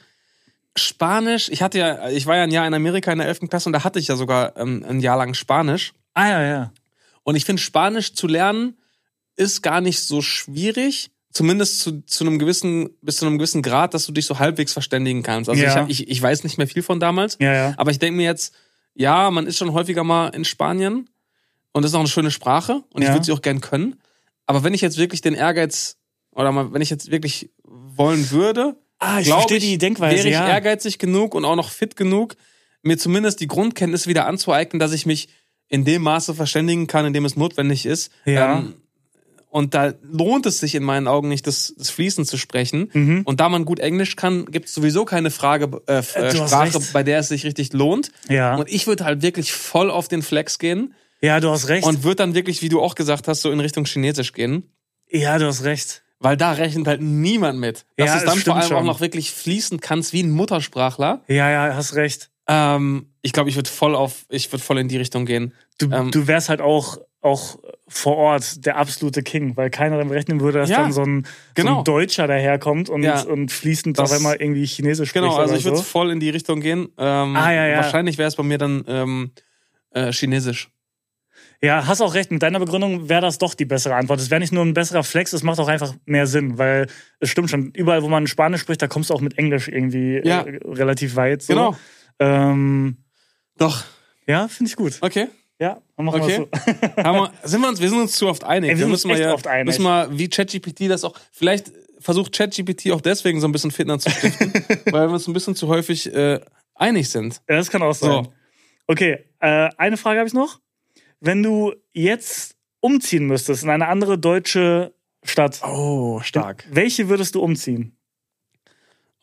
Spanisch, ich hatte ja, ich war ja ein Jahr in Amerika in der 11. Klasse und da hatte ich ja sogar ähm, ein Jahr lang Spanisch. ah, ja, ja. Und ich finde, Spanisch zu lernen ist gar nicht so schwierig. Zumindest zu, zu einem gewissen, bis zu einem gewissen Grad, dass du dich so halbwegs verständigen kannst. Also Ja. ich, hab, ich, ich weiß nicht mehr viel von damals. Ja, ja. Aber ich denke mir jetzt, ja, man ist schon häufiger mal in Spanien und das ist auch eine schöne Sprache und ich würde sie auch gern können. Aber wenn ich jetzt wirklich den Ehrgeiz oder mal, wenn ich jetzt wirklich wollen würde, Ah, ich verstehe die Denkweise, wäre ich ehrgeizig genug und auch noch fit genug, mir zumindest die Grundkenntnisse wieder anzueignen, dass ich mich in dem Maße verständigen kann, in dem es notwendig ist. Ja. Ähm, und da lohnt es sich in meinen Augen nicht, das, das Fließen zu sprechen. Mhm. Und da man gut Englisch kann, gibt es sowieso keine Frage, äh, Äh, äh, Sprache, bei der es sich richtig lohnt. Ja. Und ich würde halt wirklich voll auf den Flex gehen ja, du hast recht. und würde dann wirklich, wie du auch gesagt hast, so in Richtung Chinesisch gehen. ja, du hast recht. Weil da rechnet halt niemand mit. Dass Ja, du es dann vor allem auch schon. noch wirklich fließen kannst wie ein Muttersprachler. Ja, ja, hast recht. Ähm, ich glaube, ich würde voll auf, ich würde voll in die Richtung gehen. Du, Ähm, du wärst halt auch, auch vor Ort der absolute King, weil keiner damit rechnen würde, dass Ja, dann so ein, so genau. ein Deutscher daherkommt und, Ja. und fließend Das- auf einmal irgendwie Chinesisch spricht. Genau, also ich würde so. voll in die Richtung gehen. Ähm, Ah, ja, ja. Wahrscheinlich wäre es bei mir dann ähm, äh, Chinesisch. Ja, hast auch recht. Mit deiner Begründung wäre das doch die bessere Antwort. Es wäre nicht nur ein besserer Flex, es macht auch einfach mehr Sinn, weil es stimmt schon. Überall, wo man Spanisch spricht, da kommst du auch mit Englisch irgendwie Ja. äh, relativ weit. So. Genau. Ähm, Doch. ja, finde ich gut. Okay. Ja, dann machen Okay. wir so. <laughs> Haben wir, sind wir, uns, wir sind uns zu oft einig. Ey, wir sind müssen uns mal ja, oft einig. Müssen mal, wie ChatGPT das auch. Vielleicht versucht ChatGPT auch deswegen so ein bisschen Fitner zu stiften, <laughs> weil wir uns ein bisschen zu häufig äh, einig sind. Ja, das kann auch sein. So. Okay, äh, eine Frage habe ich noch. Wenn du jetzt umziehen müsstest in eine andere deutsche Stadt, Oh, stark. welche würdest du umziehen?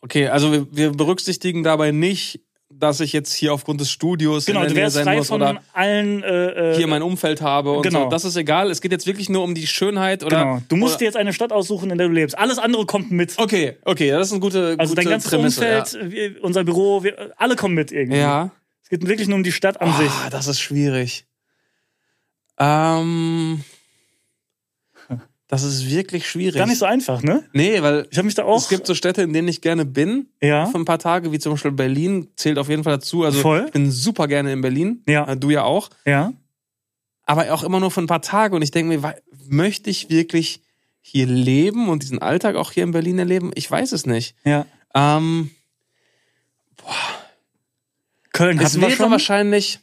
Okay, also wir, wir berücksichtigen dabei nicht, dass ich jetzt hier aufgrund des Studios Genau, in der du Nähe sein frei muss von oder allen. Äh, äh, hier mein Umfeld habe und Genau. so. Das ist egal. Es geht jetzt wirklich nur um die Schönheit oder. Genau. Du musst oder, dir jetzt eine Stadt aussuchen, in der du lebst. Alles andere kommt mit. Okay, okay, das ist eine gute, Also gute dein ganzes Prämisse. Umfeld, wir, unser Büro, wir, alle kommen mit irgendwie. Ja. ja. Es geht wirklich nur um die Stadt an sich. Ah, das ist schwierig. Ähm, das ist wirklich schwierig. Gar nicht so einfach, ne? Nee, weil Ich habe mich da auch. es gibt so Städte, in denen ich gerne bin, ja. für ein paar Tage, wie zum Beispiel Berlin, zählt auf jeden Fall dazu. Also Voll. ich bin super gerne in Berlin. Ja. Äh, Du ja auch. Ja. Aber auch immer nur für ein paar Tage. Und ich denke mir, möchte ich wirklich hier leben und diesen Alltag auch hier in Berlin erleben? Ich weiß es nicht. Ja. Ähm, Köln es hatten wir wäre wahrscheinlich.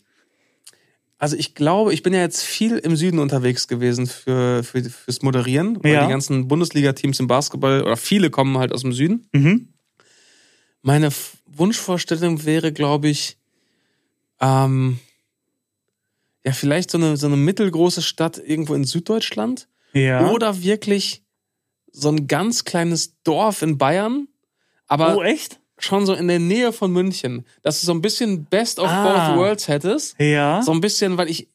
Also ich glaube, ich bin ja jetzt viel im Süden unterwegs gewesen für, für fürs Moderieren, weil Ja. die ganzen Bundesliga-Teams im Basketball oder viele kommen halt aus dem Süden. Mhm. Meine Wunschvorstellung wäre, glaube ich, ähm, ja vielleicht so eine so eine mittelgroße Stadt irgendwo in Süddeutschland Ja. oder wirklich so ein ganz kleines Dorf in Bayern, aber oh, echt? Schon so in der Nähe von München, dass du so ein bisschen Best of Ah. both worlds hättest. Ja. So ein bisschen, weil ich,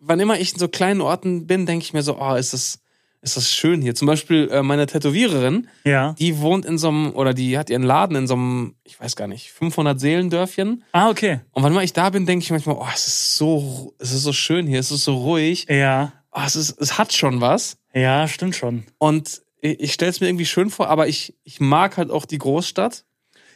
wann immer ich in so kleinen Orten bin, denke ich mir so, oh, ist das, ist das schön hier. Zum Beispiel äh, meine Tätowiererin, Ja. die wohnt in so einem, oder die hat ihren Laden in so einem, ich weiß gar nicht, 500 Seelendörfchen. Ah, okay. Und wann immer ich da bin, denke ich manchmal, oh, es ist so, es ist so schön hier, es ist so ruhig. Ja. Oh, es ist, es hat schon was. Ja, stimmt schon. Und ich, ich stelle es mir irgendwie schön vor, aber ich, ich mag halt auch die Großstadt.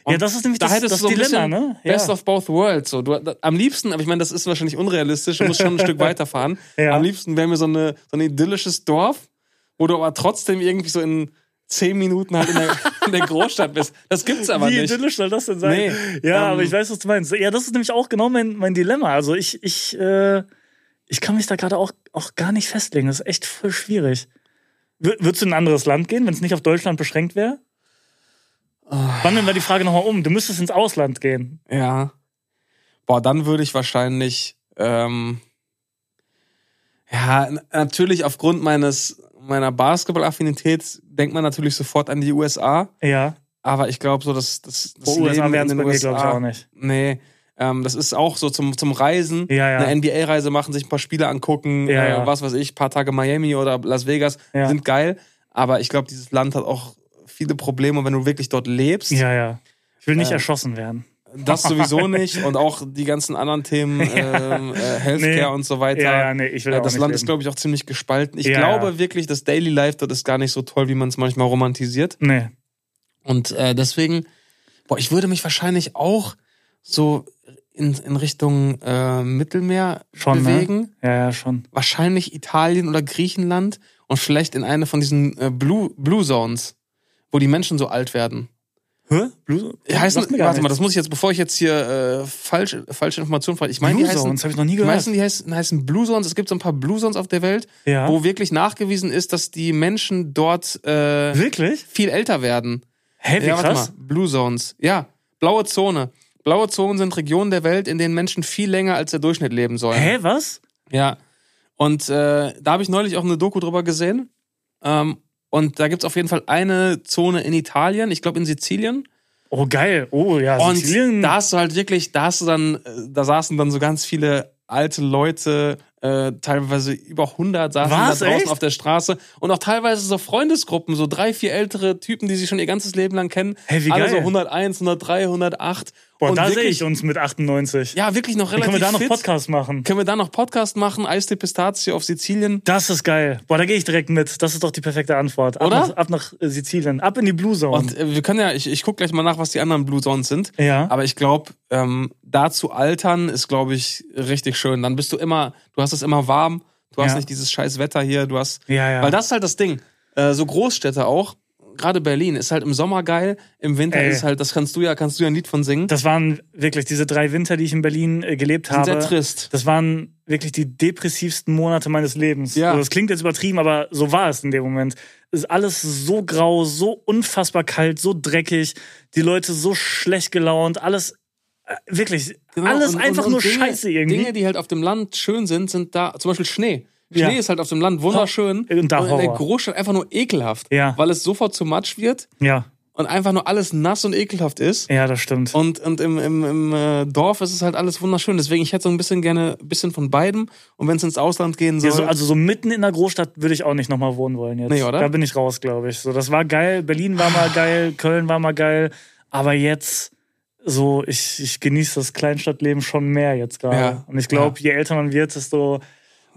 Ja, das ist nämlich da das, das so Dilemma, ne? Ja. Best of both worlds. So, du, da, am liebsten, aber ich meine, das ist wahrscheinlich unrealistisch, du musst schon ein <laughs> Stück weiterfahren. Ja. Am liebsten wäre mir so, eine, so ein idyllisches Dorf, wo du aber trotzdem irgendwie so in zehn Minuten halt in der, <laughs> in der Großstadt bist. Das gibt's aber Wie nicht. idyllisch soll das denn sein? Nee, ja, ähm, aber ich weiß, was du meinst. Ja, das ist nämlich auch genau mein, mein Dilemma. Also ich, ich, äh, ich kann mich da gerade auch, auch gar nicht festlegen. Das ist echt voll schwierig. W würdest du in ein anderes Land gehen, wenn es nicht auf Deutschland beschränkt wäre? Ah. Wandeln wir die Frage nochmal um. Du müsstest ins Ausland gehen. Ja. Boah, dann würde ich wahrscheinlich, ähm, ja, natürlich aufgrund meines, meiner Basketball-Affinität denkt man natürlich sofort an die USA. Ja. Aber ich glaube so, dass das, das USA Leben wären in den USA, glaube ich, auch nicht. Nee, ähm, das ist auch so zum, zum Reisen. Ja, ja. Eine NBA-Reise machen, sich ein paar Spiele angucken, Ja, äh, ja. was weiß ich, paar Tage Miami oder Las Vegas Ja. sind geil. Aber ich glaube, dieses Land hat auch viele Probleme, wenn du wirklich dort lebst. Ja, ja. Ich will nicht Äh, erschossen werden. Das sowieso <laughs> nicht. Und auch die ganzen anderen Themen, <laughs> ähm, äh, Healthcare Nee. und so weiter. Ja, ja, nee, ich will Äh, das Land ist, leben. glaube ich, auch ziemlich gespalten. Ich Ja, glaube ja. wirklich, das Daily Life dort ist gar nicht so toll, wie man es manchmal romantisiert. Nee. Und äh, deswegen, boah, ich würde mich wahrscheinlich auch so in, in Richtung äh, Mittelmeer Schon, ne? bewegen. Ja, ja, schon. Wahrscheinlich Italien oder Griechenland und vielleicht in eine von diesen äh, Blue, Blue Zones, wo die Menschen so alt werden. Hä? Blue, Heißen, mir gar warte mal, nichts. das muss ich jetzt, bevor ich jetzt hier äh, falsch, falsche Informationen frage. Ich meine, die heißen, Zones habe ich noch nie die gehört. heißen, die heißen, heißen Blue Zones. Es gibt so ein paar Blue Zones auf der Welt, Ja. wo wirklich nachgewiesen ist, dass die Menschen dort äh, Wirklich? viel älter werden. Hä, wie ja, warte krass. mal. Blue Zones. Ja, blaue Zone. Blaue Zonen sind Regionen der Welt, in denen Menschen viel länger als der Durchschnitt leben sollen. Hä, was? Ja. Und äh, da habe ich neulich auch eine Doku drüber gesehen. Ähm, und da gibt's auf jeden Fall eine Zone in Italien, ich glaube in Sizilien. Oh, geil. Oh, ja, Und Sizilien. da hast du halt wirklich, da hast du dann, äh, da saßen dann so ganz viele alte Leute Äh, teilweise über 100 saßen Was, da draußen echt? auf der Straße und auch teilweise so Freundesgruppen, so drei, vier ältere Typen, die sich schon ihr ganzes Leben lang kennen. Hey, wie Alle geil. so 101, 103, 108. Boah, und da sehe ich uns mit 98. Ja, wirklich noch Dann relativ können wir da noch fit. Podcast machen. Können wir da noch Podcast machen? Eistee Pistazie auf Sizilien. Das ist geil. Boah, da gehe ich direkt mit. Das ist doch die perfekte Antwort. Ab Oder? Nach, ab nach äh, Sizilien. Ab in die Blue Zone. Und äh, wir können ja, ich, ich gucke gleich mal nach, was die anderen Blue Zones sind. ja. Aber ich glaube, ähm, da zu altern ist, glaube ich, richtig schön. Dann bist du immer, du hast es immer warm, du hast Ja. nicht dieses scheiß Wetter hier, du hast. ja, ja. Weil das ist halt das Ding. Äh, so Großstädte auch, gerade Berlin, ist halt im Sommer geil, im Winter Ey. ist halt, das kannst du ja, kannst du ja ein Lied von singen. das waren wirklich diese drei Winter, die ich in Berlin äh, gelebt sind habe. sehr trist. Das waren wirklich die depressivsten Monate meines Lebens. Ja. So, das klingt jetzt übertrieben, aber so war es in dem Moment. Es ist alles so grau, so unfassbar kalt, so dreckig, die Leute so schlecht gelaunt, alles äh, wirklich, Genau, alles und- einfach und- nur und Dinge, scheiße irgendwie. Dinge, die halt auf dem Land schön sind, sind da, zum Beispiel Schnee. Schnee Ja. ist halt auf dem Land wunderschön Und da in der. Großstadt einfach nur ekelhaft, Ja. weil es sofort zu Matsch wird ja, und einfach nur alles nass und ekelhaft ist. ja, das stimmt. Und, und im, im, im äh, Dorf ist es halt alles wunderschön. Deswegen, ich hätte so ein bisschen gerne ein bisschen von beidem. Und wenn es ins Ausland gehen soll. Ja, so, also so mitten in der Großstadt würde ich auch nicht nochmal wohnen wollen jetzt. Nee, oder? Da bin ich raus, glaube ich. So, das war geil. Berlin war mal geil, Köln war mal geil. Aber jetzt, so, ich, ich genieße das Kleinstadtleben schon mehr jetzt gerade. Ja, Und ich glaube, je älter man wird, desto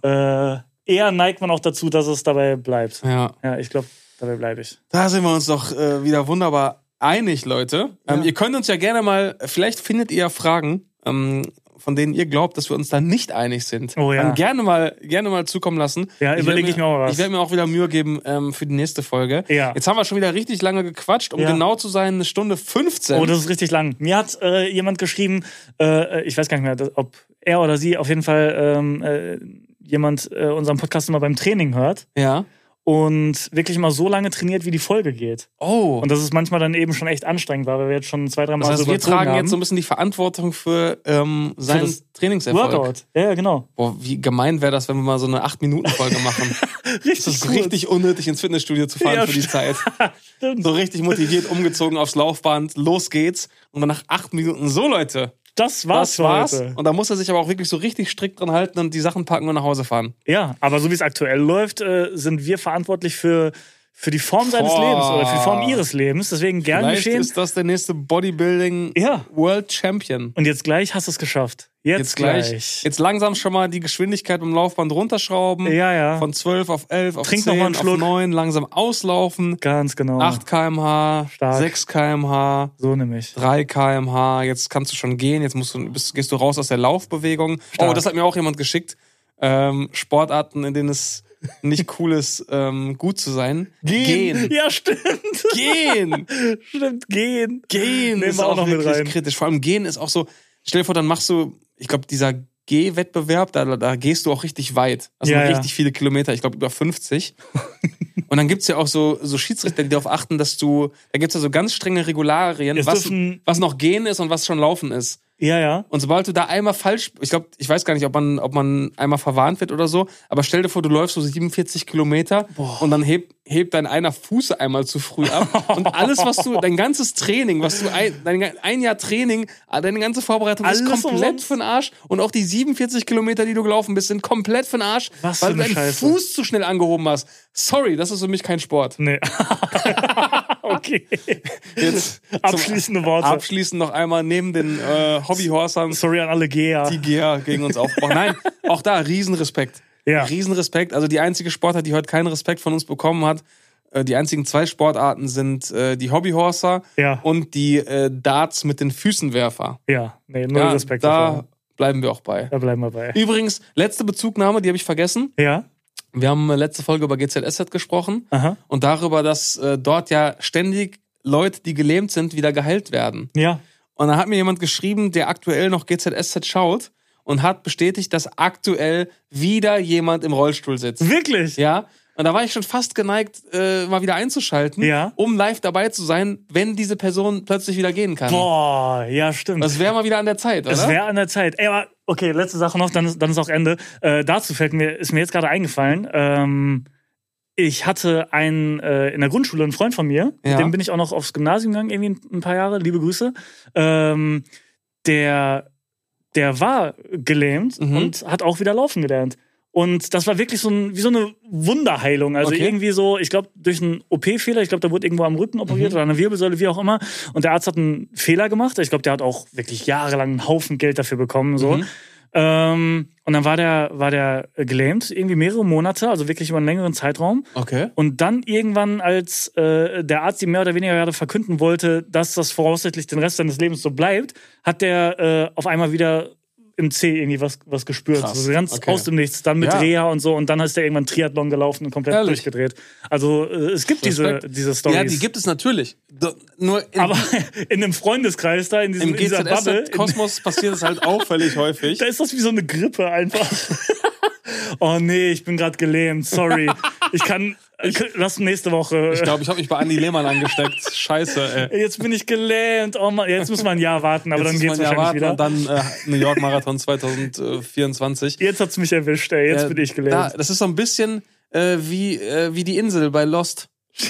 äh, eher neigt man auch dazu, dass es dabei bleibt. ja, Ja, ich glaube, dabei bleibe ich. da sind wir uns doch äh, wieder wunderbar einig, Leute. Ähm, Ja. Ihr könnt uns ja gerne mal, vielleicht findet ihr ja Fragen, ähm, von denen ihr glaubt, dass wir uns da nicht einig sind. Oh ja. Dann gerne mal, gerne mal zukommen lassen. Ja, Ich überleg werd ich mir auch mal was. Ich werde mir auch wieder Mühe geben ähm, für die nächste Folge. Ja. Jetzt haben wir schon wieder richtig lange gequatscht. Um Ja. genau zu sein, eine Stunde 15. Oh, das ist richtig lang. Mir hat äh, jemand geschrieben, äh, ich weiß gar nicht mehr, dass- ob er oder sie, auf jeden Fall ähm, äh, jemand äh, unseren Podcast immer beim Training hört. ja. und wirklich mal so lange trainiert, wie die Folge geht. Oh. Und das ist manchmal dann eben schon echt anstrengend, weil wir jetzt schon zwei, drei Mal das heißt, so wir tragen haben. jetzt so ein bisschen die Verantwortung für ähm, seinen das Trainingserfolg. Workout. Ja, genau. Boah, wie gemein wäre das, wenn wir mal so eine 8-Minuten-Folge <laughs> machen. Richtig Das ist gut. richtig unnötig, ins Fitnessstudio zu fahren Ja, für die. Zeit. <laughs> Stimmt. So richtig motiviert, umgezogen aufs Laufband, los geht's. Und dann nach acht Minuten, so Leute, Das war's das war's. heute. Und da muss er sich aber auch wirklich so richtig strikt dran halten und die Sachen packen und nach Hause fahren. Ja, aber so wie es aktuell läuft, äh, sind wir verantwortlich für, für die Form seines Boah. Lebens oder für die Form ihres Lebens. Deswegen gern Vielleicht geschehen. ist das der nächste Bodybuilding Ja. World Champion. Und jetzt gleich hast du es geschafft. Jetzt, Jetzt gleich. Jetzt langsam schon mal die Geschwindigkeit beim Laufband runterschrauben. Ja, ja. Von 12 auf 11, auf Trink noch 10, mal einen auf Schluck. 9, langsam auslaufen. Ganz genau. 8 km/h, Stark. 6 km/h, So nämlich. 3 km/h. Jetzt kannst du schon gehen. Jetzt musst du, bist, gehst du raus aus der Laufbewegung. Stark. Oh, das hat mir auch jemand geschickt. Ähm, Sportarten, in denen es nicht cool ist, ähm, gut zu sein. Gehen. Ja, stimmt. Gehen. <laughs> stimmt, gehen. Gehen Nehmen ist wir auch noch mit wirklich rein. kritisch. Vor allem Gehen ist auch so, stell dir vor, dann machst du, ich glaube, dieser Gehwettbewerb, da, da gehst du auch richtig weit. Also Ja, ja. richtig viele Kilometer, ich glaube über 50. <laughs> Und dann gibt's ja auch so, so Schiedsrichter, die darauf achten, dass du, da gibt's ja so ganz strenge Regularien, was, was noch Gehen ist und was schon Laufen ist. Ja, ja. Und sobald du da einmal falsch, ich glaube, ich weiß gar nicht, ob man, ob man einmal verwarnt wird oder so, aber stell dir vor, du läufst so 47 Kilometer und dann hebt, hebt dein einer Fuß einmal zu früh ab und alles, was du, dein ganzes Training, was du, ein, dein ein Jahr Training, deine ganze Vorbereitung ist Alles komplett umsonst. für den Arsch und auch die 47 Kilometer, die du gelaufen bist, sind komplett für den Arsch, Was weil du eine deinen Scheiße. Fuß zu schnell angehoben hast. Sorry, das ist für mich kein Sport. Nee. <laughs> okay. Jetzt Abschließende Worte. Abschließend noch einmal neben den äh, Hobbyhorsern Sorry an alle Geher. die GEA gegen uns aufbauen. Nein, auch da Riesenrespekt. Ja. Riesenrespekt. Also die einzige Sportart, die heute keinen Respekt von uns bekommen hat, äh, die einzigen zwei Sportarten sind äh, die Hobbyhorser Ja. und die äh, Darts mit den Füßenwerfer. Ja, nee, null Ja, Respekt da davor. bleiben wir auch bei. Da bleiben wir bei. Übrigens, letzte Bezugnahme, die habe ich vergessen. Ja? Wir haben äh, letzte Folge über GZSZ gesprochen Aha. und darüber, dass äh, dort ja ständig Leute, die gelähmt sind, wieder geheilt werden. Ja. Und dann hat mir jemand geschrieben, der aktuell noch GZSZ schaut und hat bestätigt, dass aktuell wieder jemand im Rollstuhl sitzt. Wirklich? Ja. Und da war ich schon fast geneigt, äh, mal wieder einzuschalten, Ja. um live dabei zu sein, wenn diese Person plötzlich wieder gehen kann. Boah, ja, stimmt. Das wäre mal wieder an der Zeit, oder? Es wäre an der Zeit. Ey, aber okay, letzte Sache noch, dann ist, dann ist auch Ende. Äh, dazu fällt mir, ist mir jetzt gerade eingefallen. Ähm, ich hatte einen äh, in der Grundschule einen Freund von mir, Ja. mit dem bin ich auch noch aufs Gymnasium gegangen, irgendwie ein, ein paar Jahre, liebe Grüße. Ähm, der, der war gelähmt Mhm. und hat auch wieder laufen gelernt. Und das war wirklich so ein, wie so eine Wunderheilung. Also Okay. irgendwie so, ich glaube, durch einen OP-Fehler, ich glaube, da wurde irgendwo am Rücken operiert Mhm. oder an der Wirbelsäule, wie auch immer. Und der Arzt hat einen Fehler gemacht. Ich glaube, der hat auch wirklich jahrelang einen Haufen Geld dafür bekommen. So. Mhm. Ähm, und dann war der, war der gelähmt, irgendwie mehrere Monate, also wirklich über einen längeren Zeitraum. Okay. Und dann irgendwann, als äh, der Arzt ihm mehr oder weniger gerade verkünden wollte, dass das voraussichtlich den Rest seines Lebens so bleibt, hat der äh, auf einmal wieder im C irgendwie was, was gespürt. Krass. Also ganz Okay. aus dem Nichts. Dann mit Ja. Reha und so. Und dann ist der irgendwann Triathlon gelaufen und komplett Ehrlich? durchgedreht. Also äh, es gibt diese, Respekt. diese Stories. Ja, die gibt es natürlich. Do- Nur in, Aber <laughs> in einem Freundeskreis da, in, diesem, im in dieser Bubble, in, GZS-Kosmos passiert es halt auffällig <laughs> häufig. da ist das wie so eine Grippe einfach. <laughs> oh nee, ich bin gerade gelähmt. Sorry. Ich kann. Lass nächste Woche. Ich glaube, ich habe mich bei Andi Lehmann angesteckt. Scheiße, ey. Jetzt bin ich gelähmt. Oh Mann, jetzt muss man ein Jahr warten, aber Jetzt dann geht's wahrscheinlich warten wieder. und dann äh, New York Marathon 2024. Jetzt hat's mich erwischt, ey. Jetzt Äh, bin ich gelähmt. Da, das ist so ein bisschen äh, wie, äh, wie die Insel bei Lost.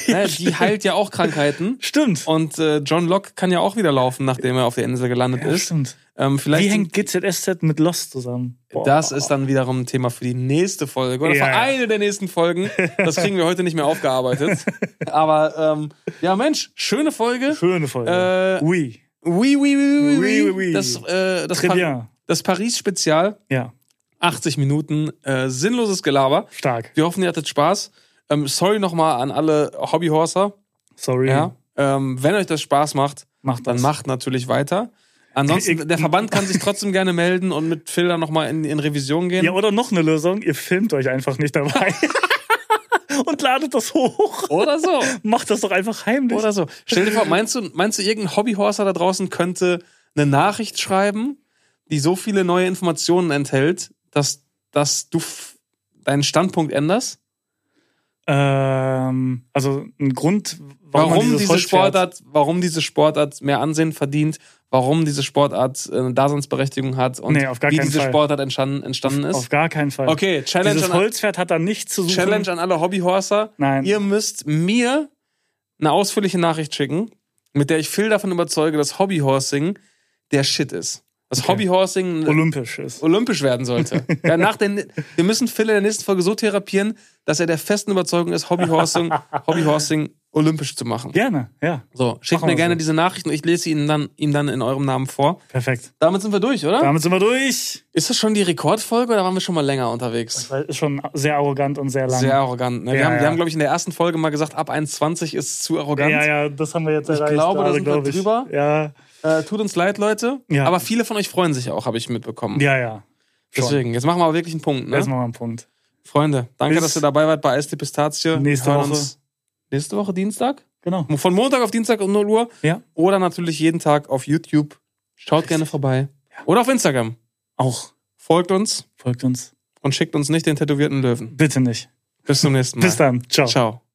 Ne, die heilt ja auch Krankheiten. <laughs> Stimmt. Und äh, John Locke kann ja auch wieder laufen, nachdem er auf der Insel gelandet Ja, ist. stimmt. Ähm, vielleicht Wie hängt GZSZ mit Lost zusammen? Boah. das ist dann wiederum ein Thema für die nächste Folge oder Ja, für eine der nächsten Folgen. Das kriegen wir heute nicht mehr aufgearbeitet. <laughs> Aber ähm, ja, Mensch, schöne Folge. Schöne Folge. Äh, oui. Oui, oui, oui, oui, Oui, oui, oui. Das, äh, das, Très Pa- bien. das Paris-Spezial, Ja, 80 Minuten, äh, sinnloses Gelaber. stark. Wir hoffen, ihr hattet Spaß. Ähm, sorry nochmal an alle Hobbyhorser. Sorry. Ja. Ähm, wenn euch das Spaß macht, Macht dann das. macht natürlich weiter. Ansonsten, <laughs> der Verband kann sich trotzdem gerne melden und mit Phil dann nochmal in, in Revision gehen. Ja, oder noch eine Lösung. Ihr filmt euch einfach nicht dabei. <laughs> Und ladet das hoch. Oder so. Macht das doch einfach heimlich. Oder so. Stell dir vor, meinst du, meinst du, irgendein Hobbyhorser da draußen könnte eine Nachricht schreiben, die so viele neue Informationen enthält, dass, dass du deinen Standpunkt änderst? Ähm, also ein Grund, warum, Warum, diese Holz fährt. Sportart, warum diese Sportart mehr Ansehen verdient, warum diese Sportart äh, eine Daseinsberechtigung hat und Nee, wie diese Fall. Sportart entstanden, entstanden ist. Auf gar keinen Fall. Okay, Challenge Dieses an, Holzpferd hat da nichts zu suchen. Challenge an alle Hobbyhorser. Nein. Ihr müsst mir eine ausführliche Nachricht schicken, mit der ich Phil davon überzeuge, dass Hobbyhorsing der Shit ist. Dass Okay. Hobbyhorsing Olympisch ist. olympisch werden sollte. <laughs> ja, nach den, wir müssen Phil in der nächsten Folge so therapieren, dass er der festen Überzeugung ist, Hobbyhorsing, <laughs> Hobbyhorsing olympisch zu machen. Gerne, ja. So, schickt mir gerne so. diese Nachrichten und ich lese ihn dann, ihm dann in eurem Namen vor. Perfekt. Damit sind wir durch, oder? Damit sind wir durch. Ist das schon die Rekordfolge oder waren wir schon mal länger unterwegs? Das ist schon sehr arrogant und sehr lang. Sehr arrogant. Ne? Wir Ja, haben, wir ja. haben glaube ich, in der ersten Folge mal gesagt, ab 1,20 ist zu arrogant. ja, ja, das haben wir jetzt Ich erreicht. glaube, da gerade, sind wir ich. drüber. Ja, Äh, tut uns leid, Leute. Ja. Aber viele von euch freuen sich auch, habe ich mitbekommen. ja, ja. Schon. Deswegen, jetzt machen wir aber wirklich einen Punkt. Ne? Erstmal mal einen Punkt. Freunde, danke, Bis dass ihr dabei wart bei Eis die Pistazie. nächste Wir Woche. Nächste Woche Dienstag? Genau. Von Montag auf Dienstag um 0 Uhr. Ja. Oder natürlich jeden Tag auf YouTube. Schaut gerne vorbei. Oder auf Instagram. Auch. Folgt uns Folgt uns. und schickt uns nicht den tätowierten Löwen. Bitte nicht. Bis zum nächsten Mal. Bis dann. Ciao. Ciao.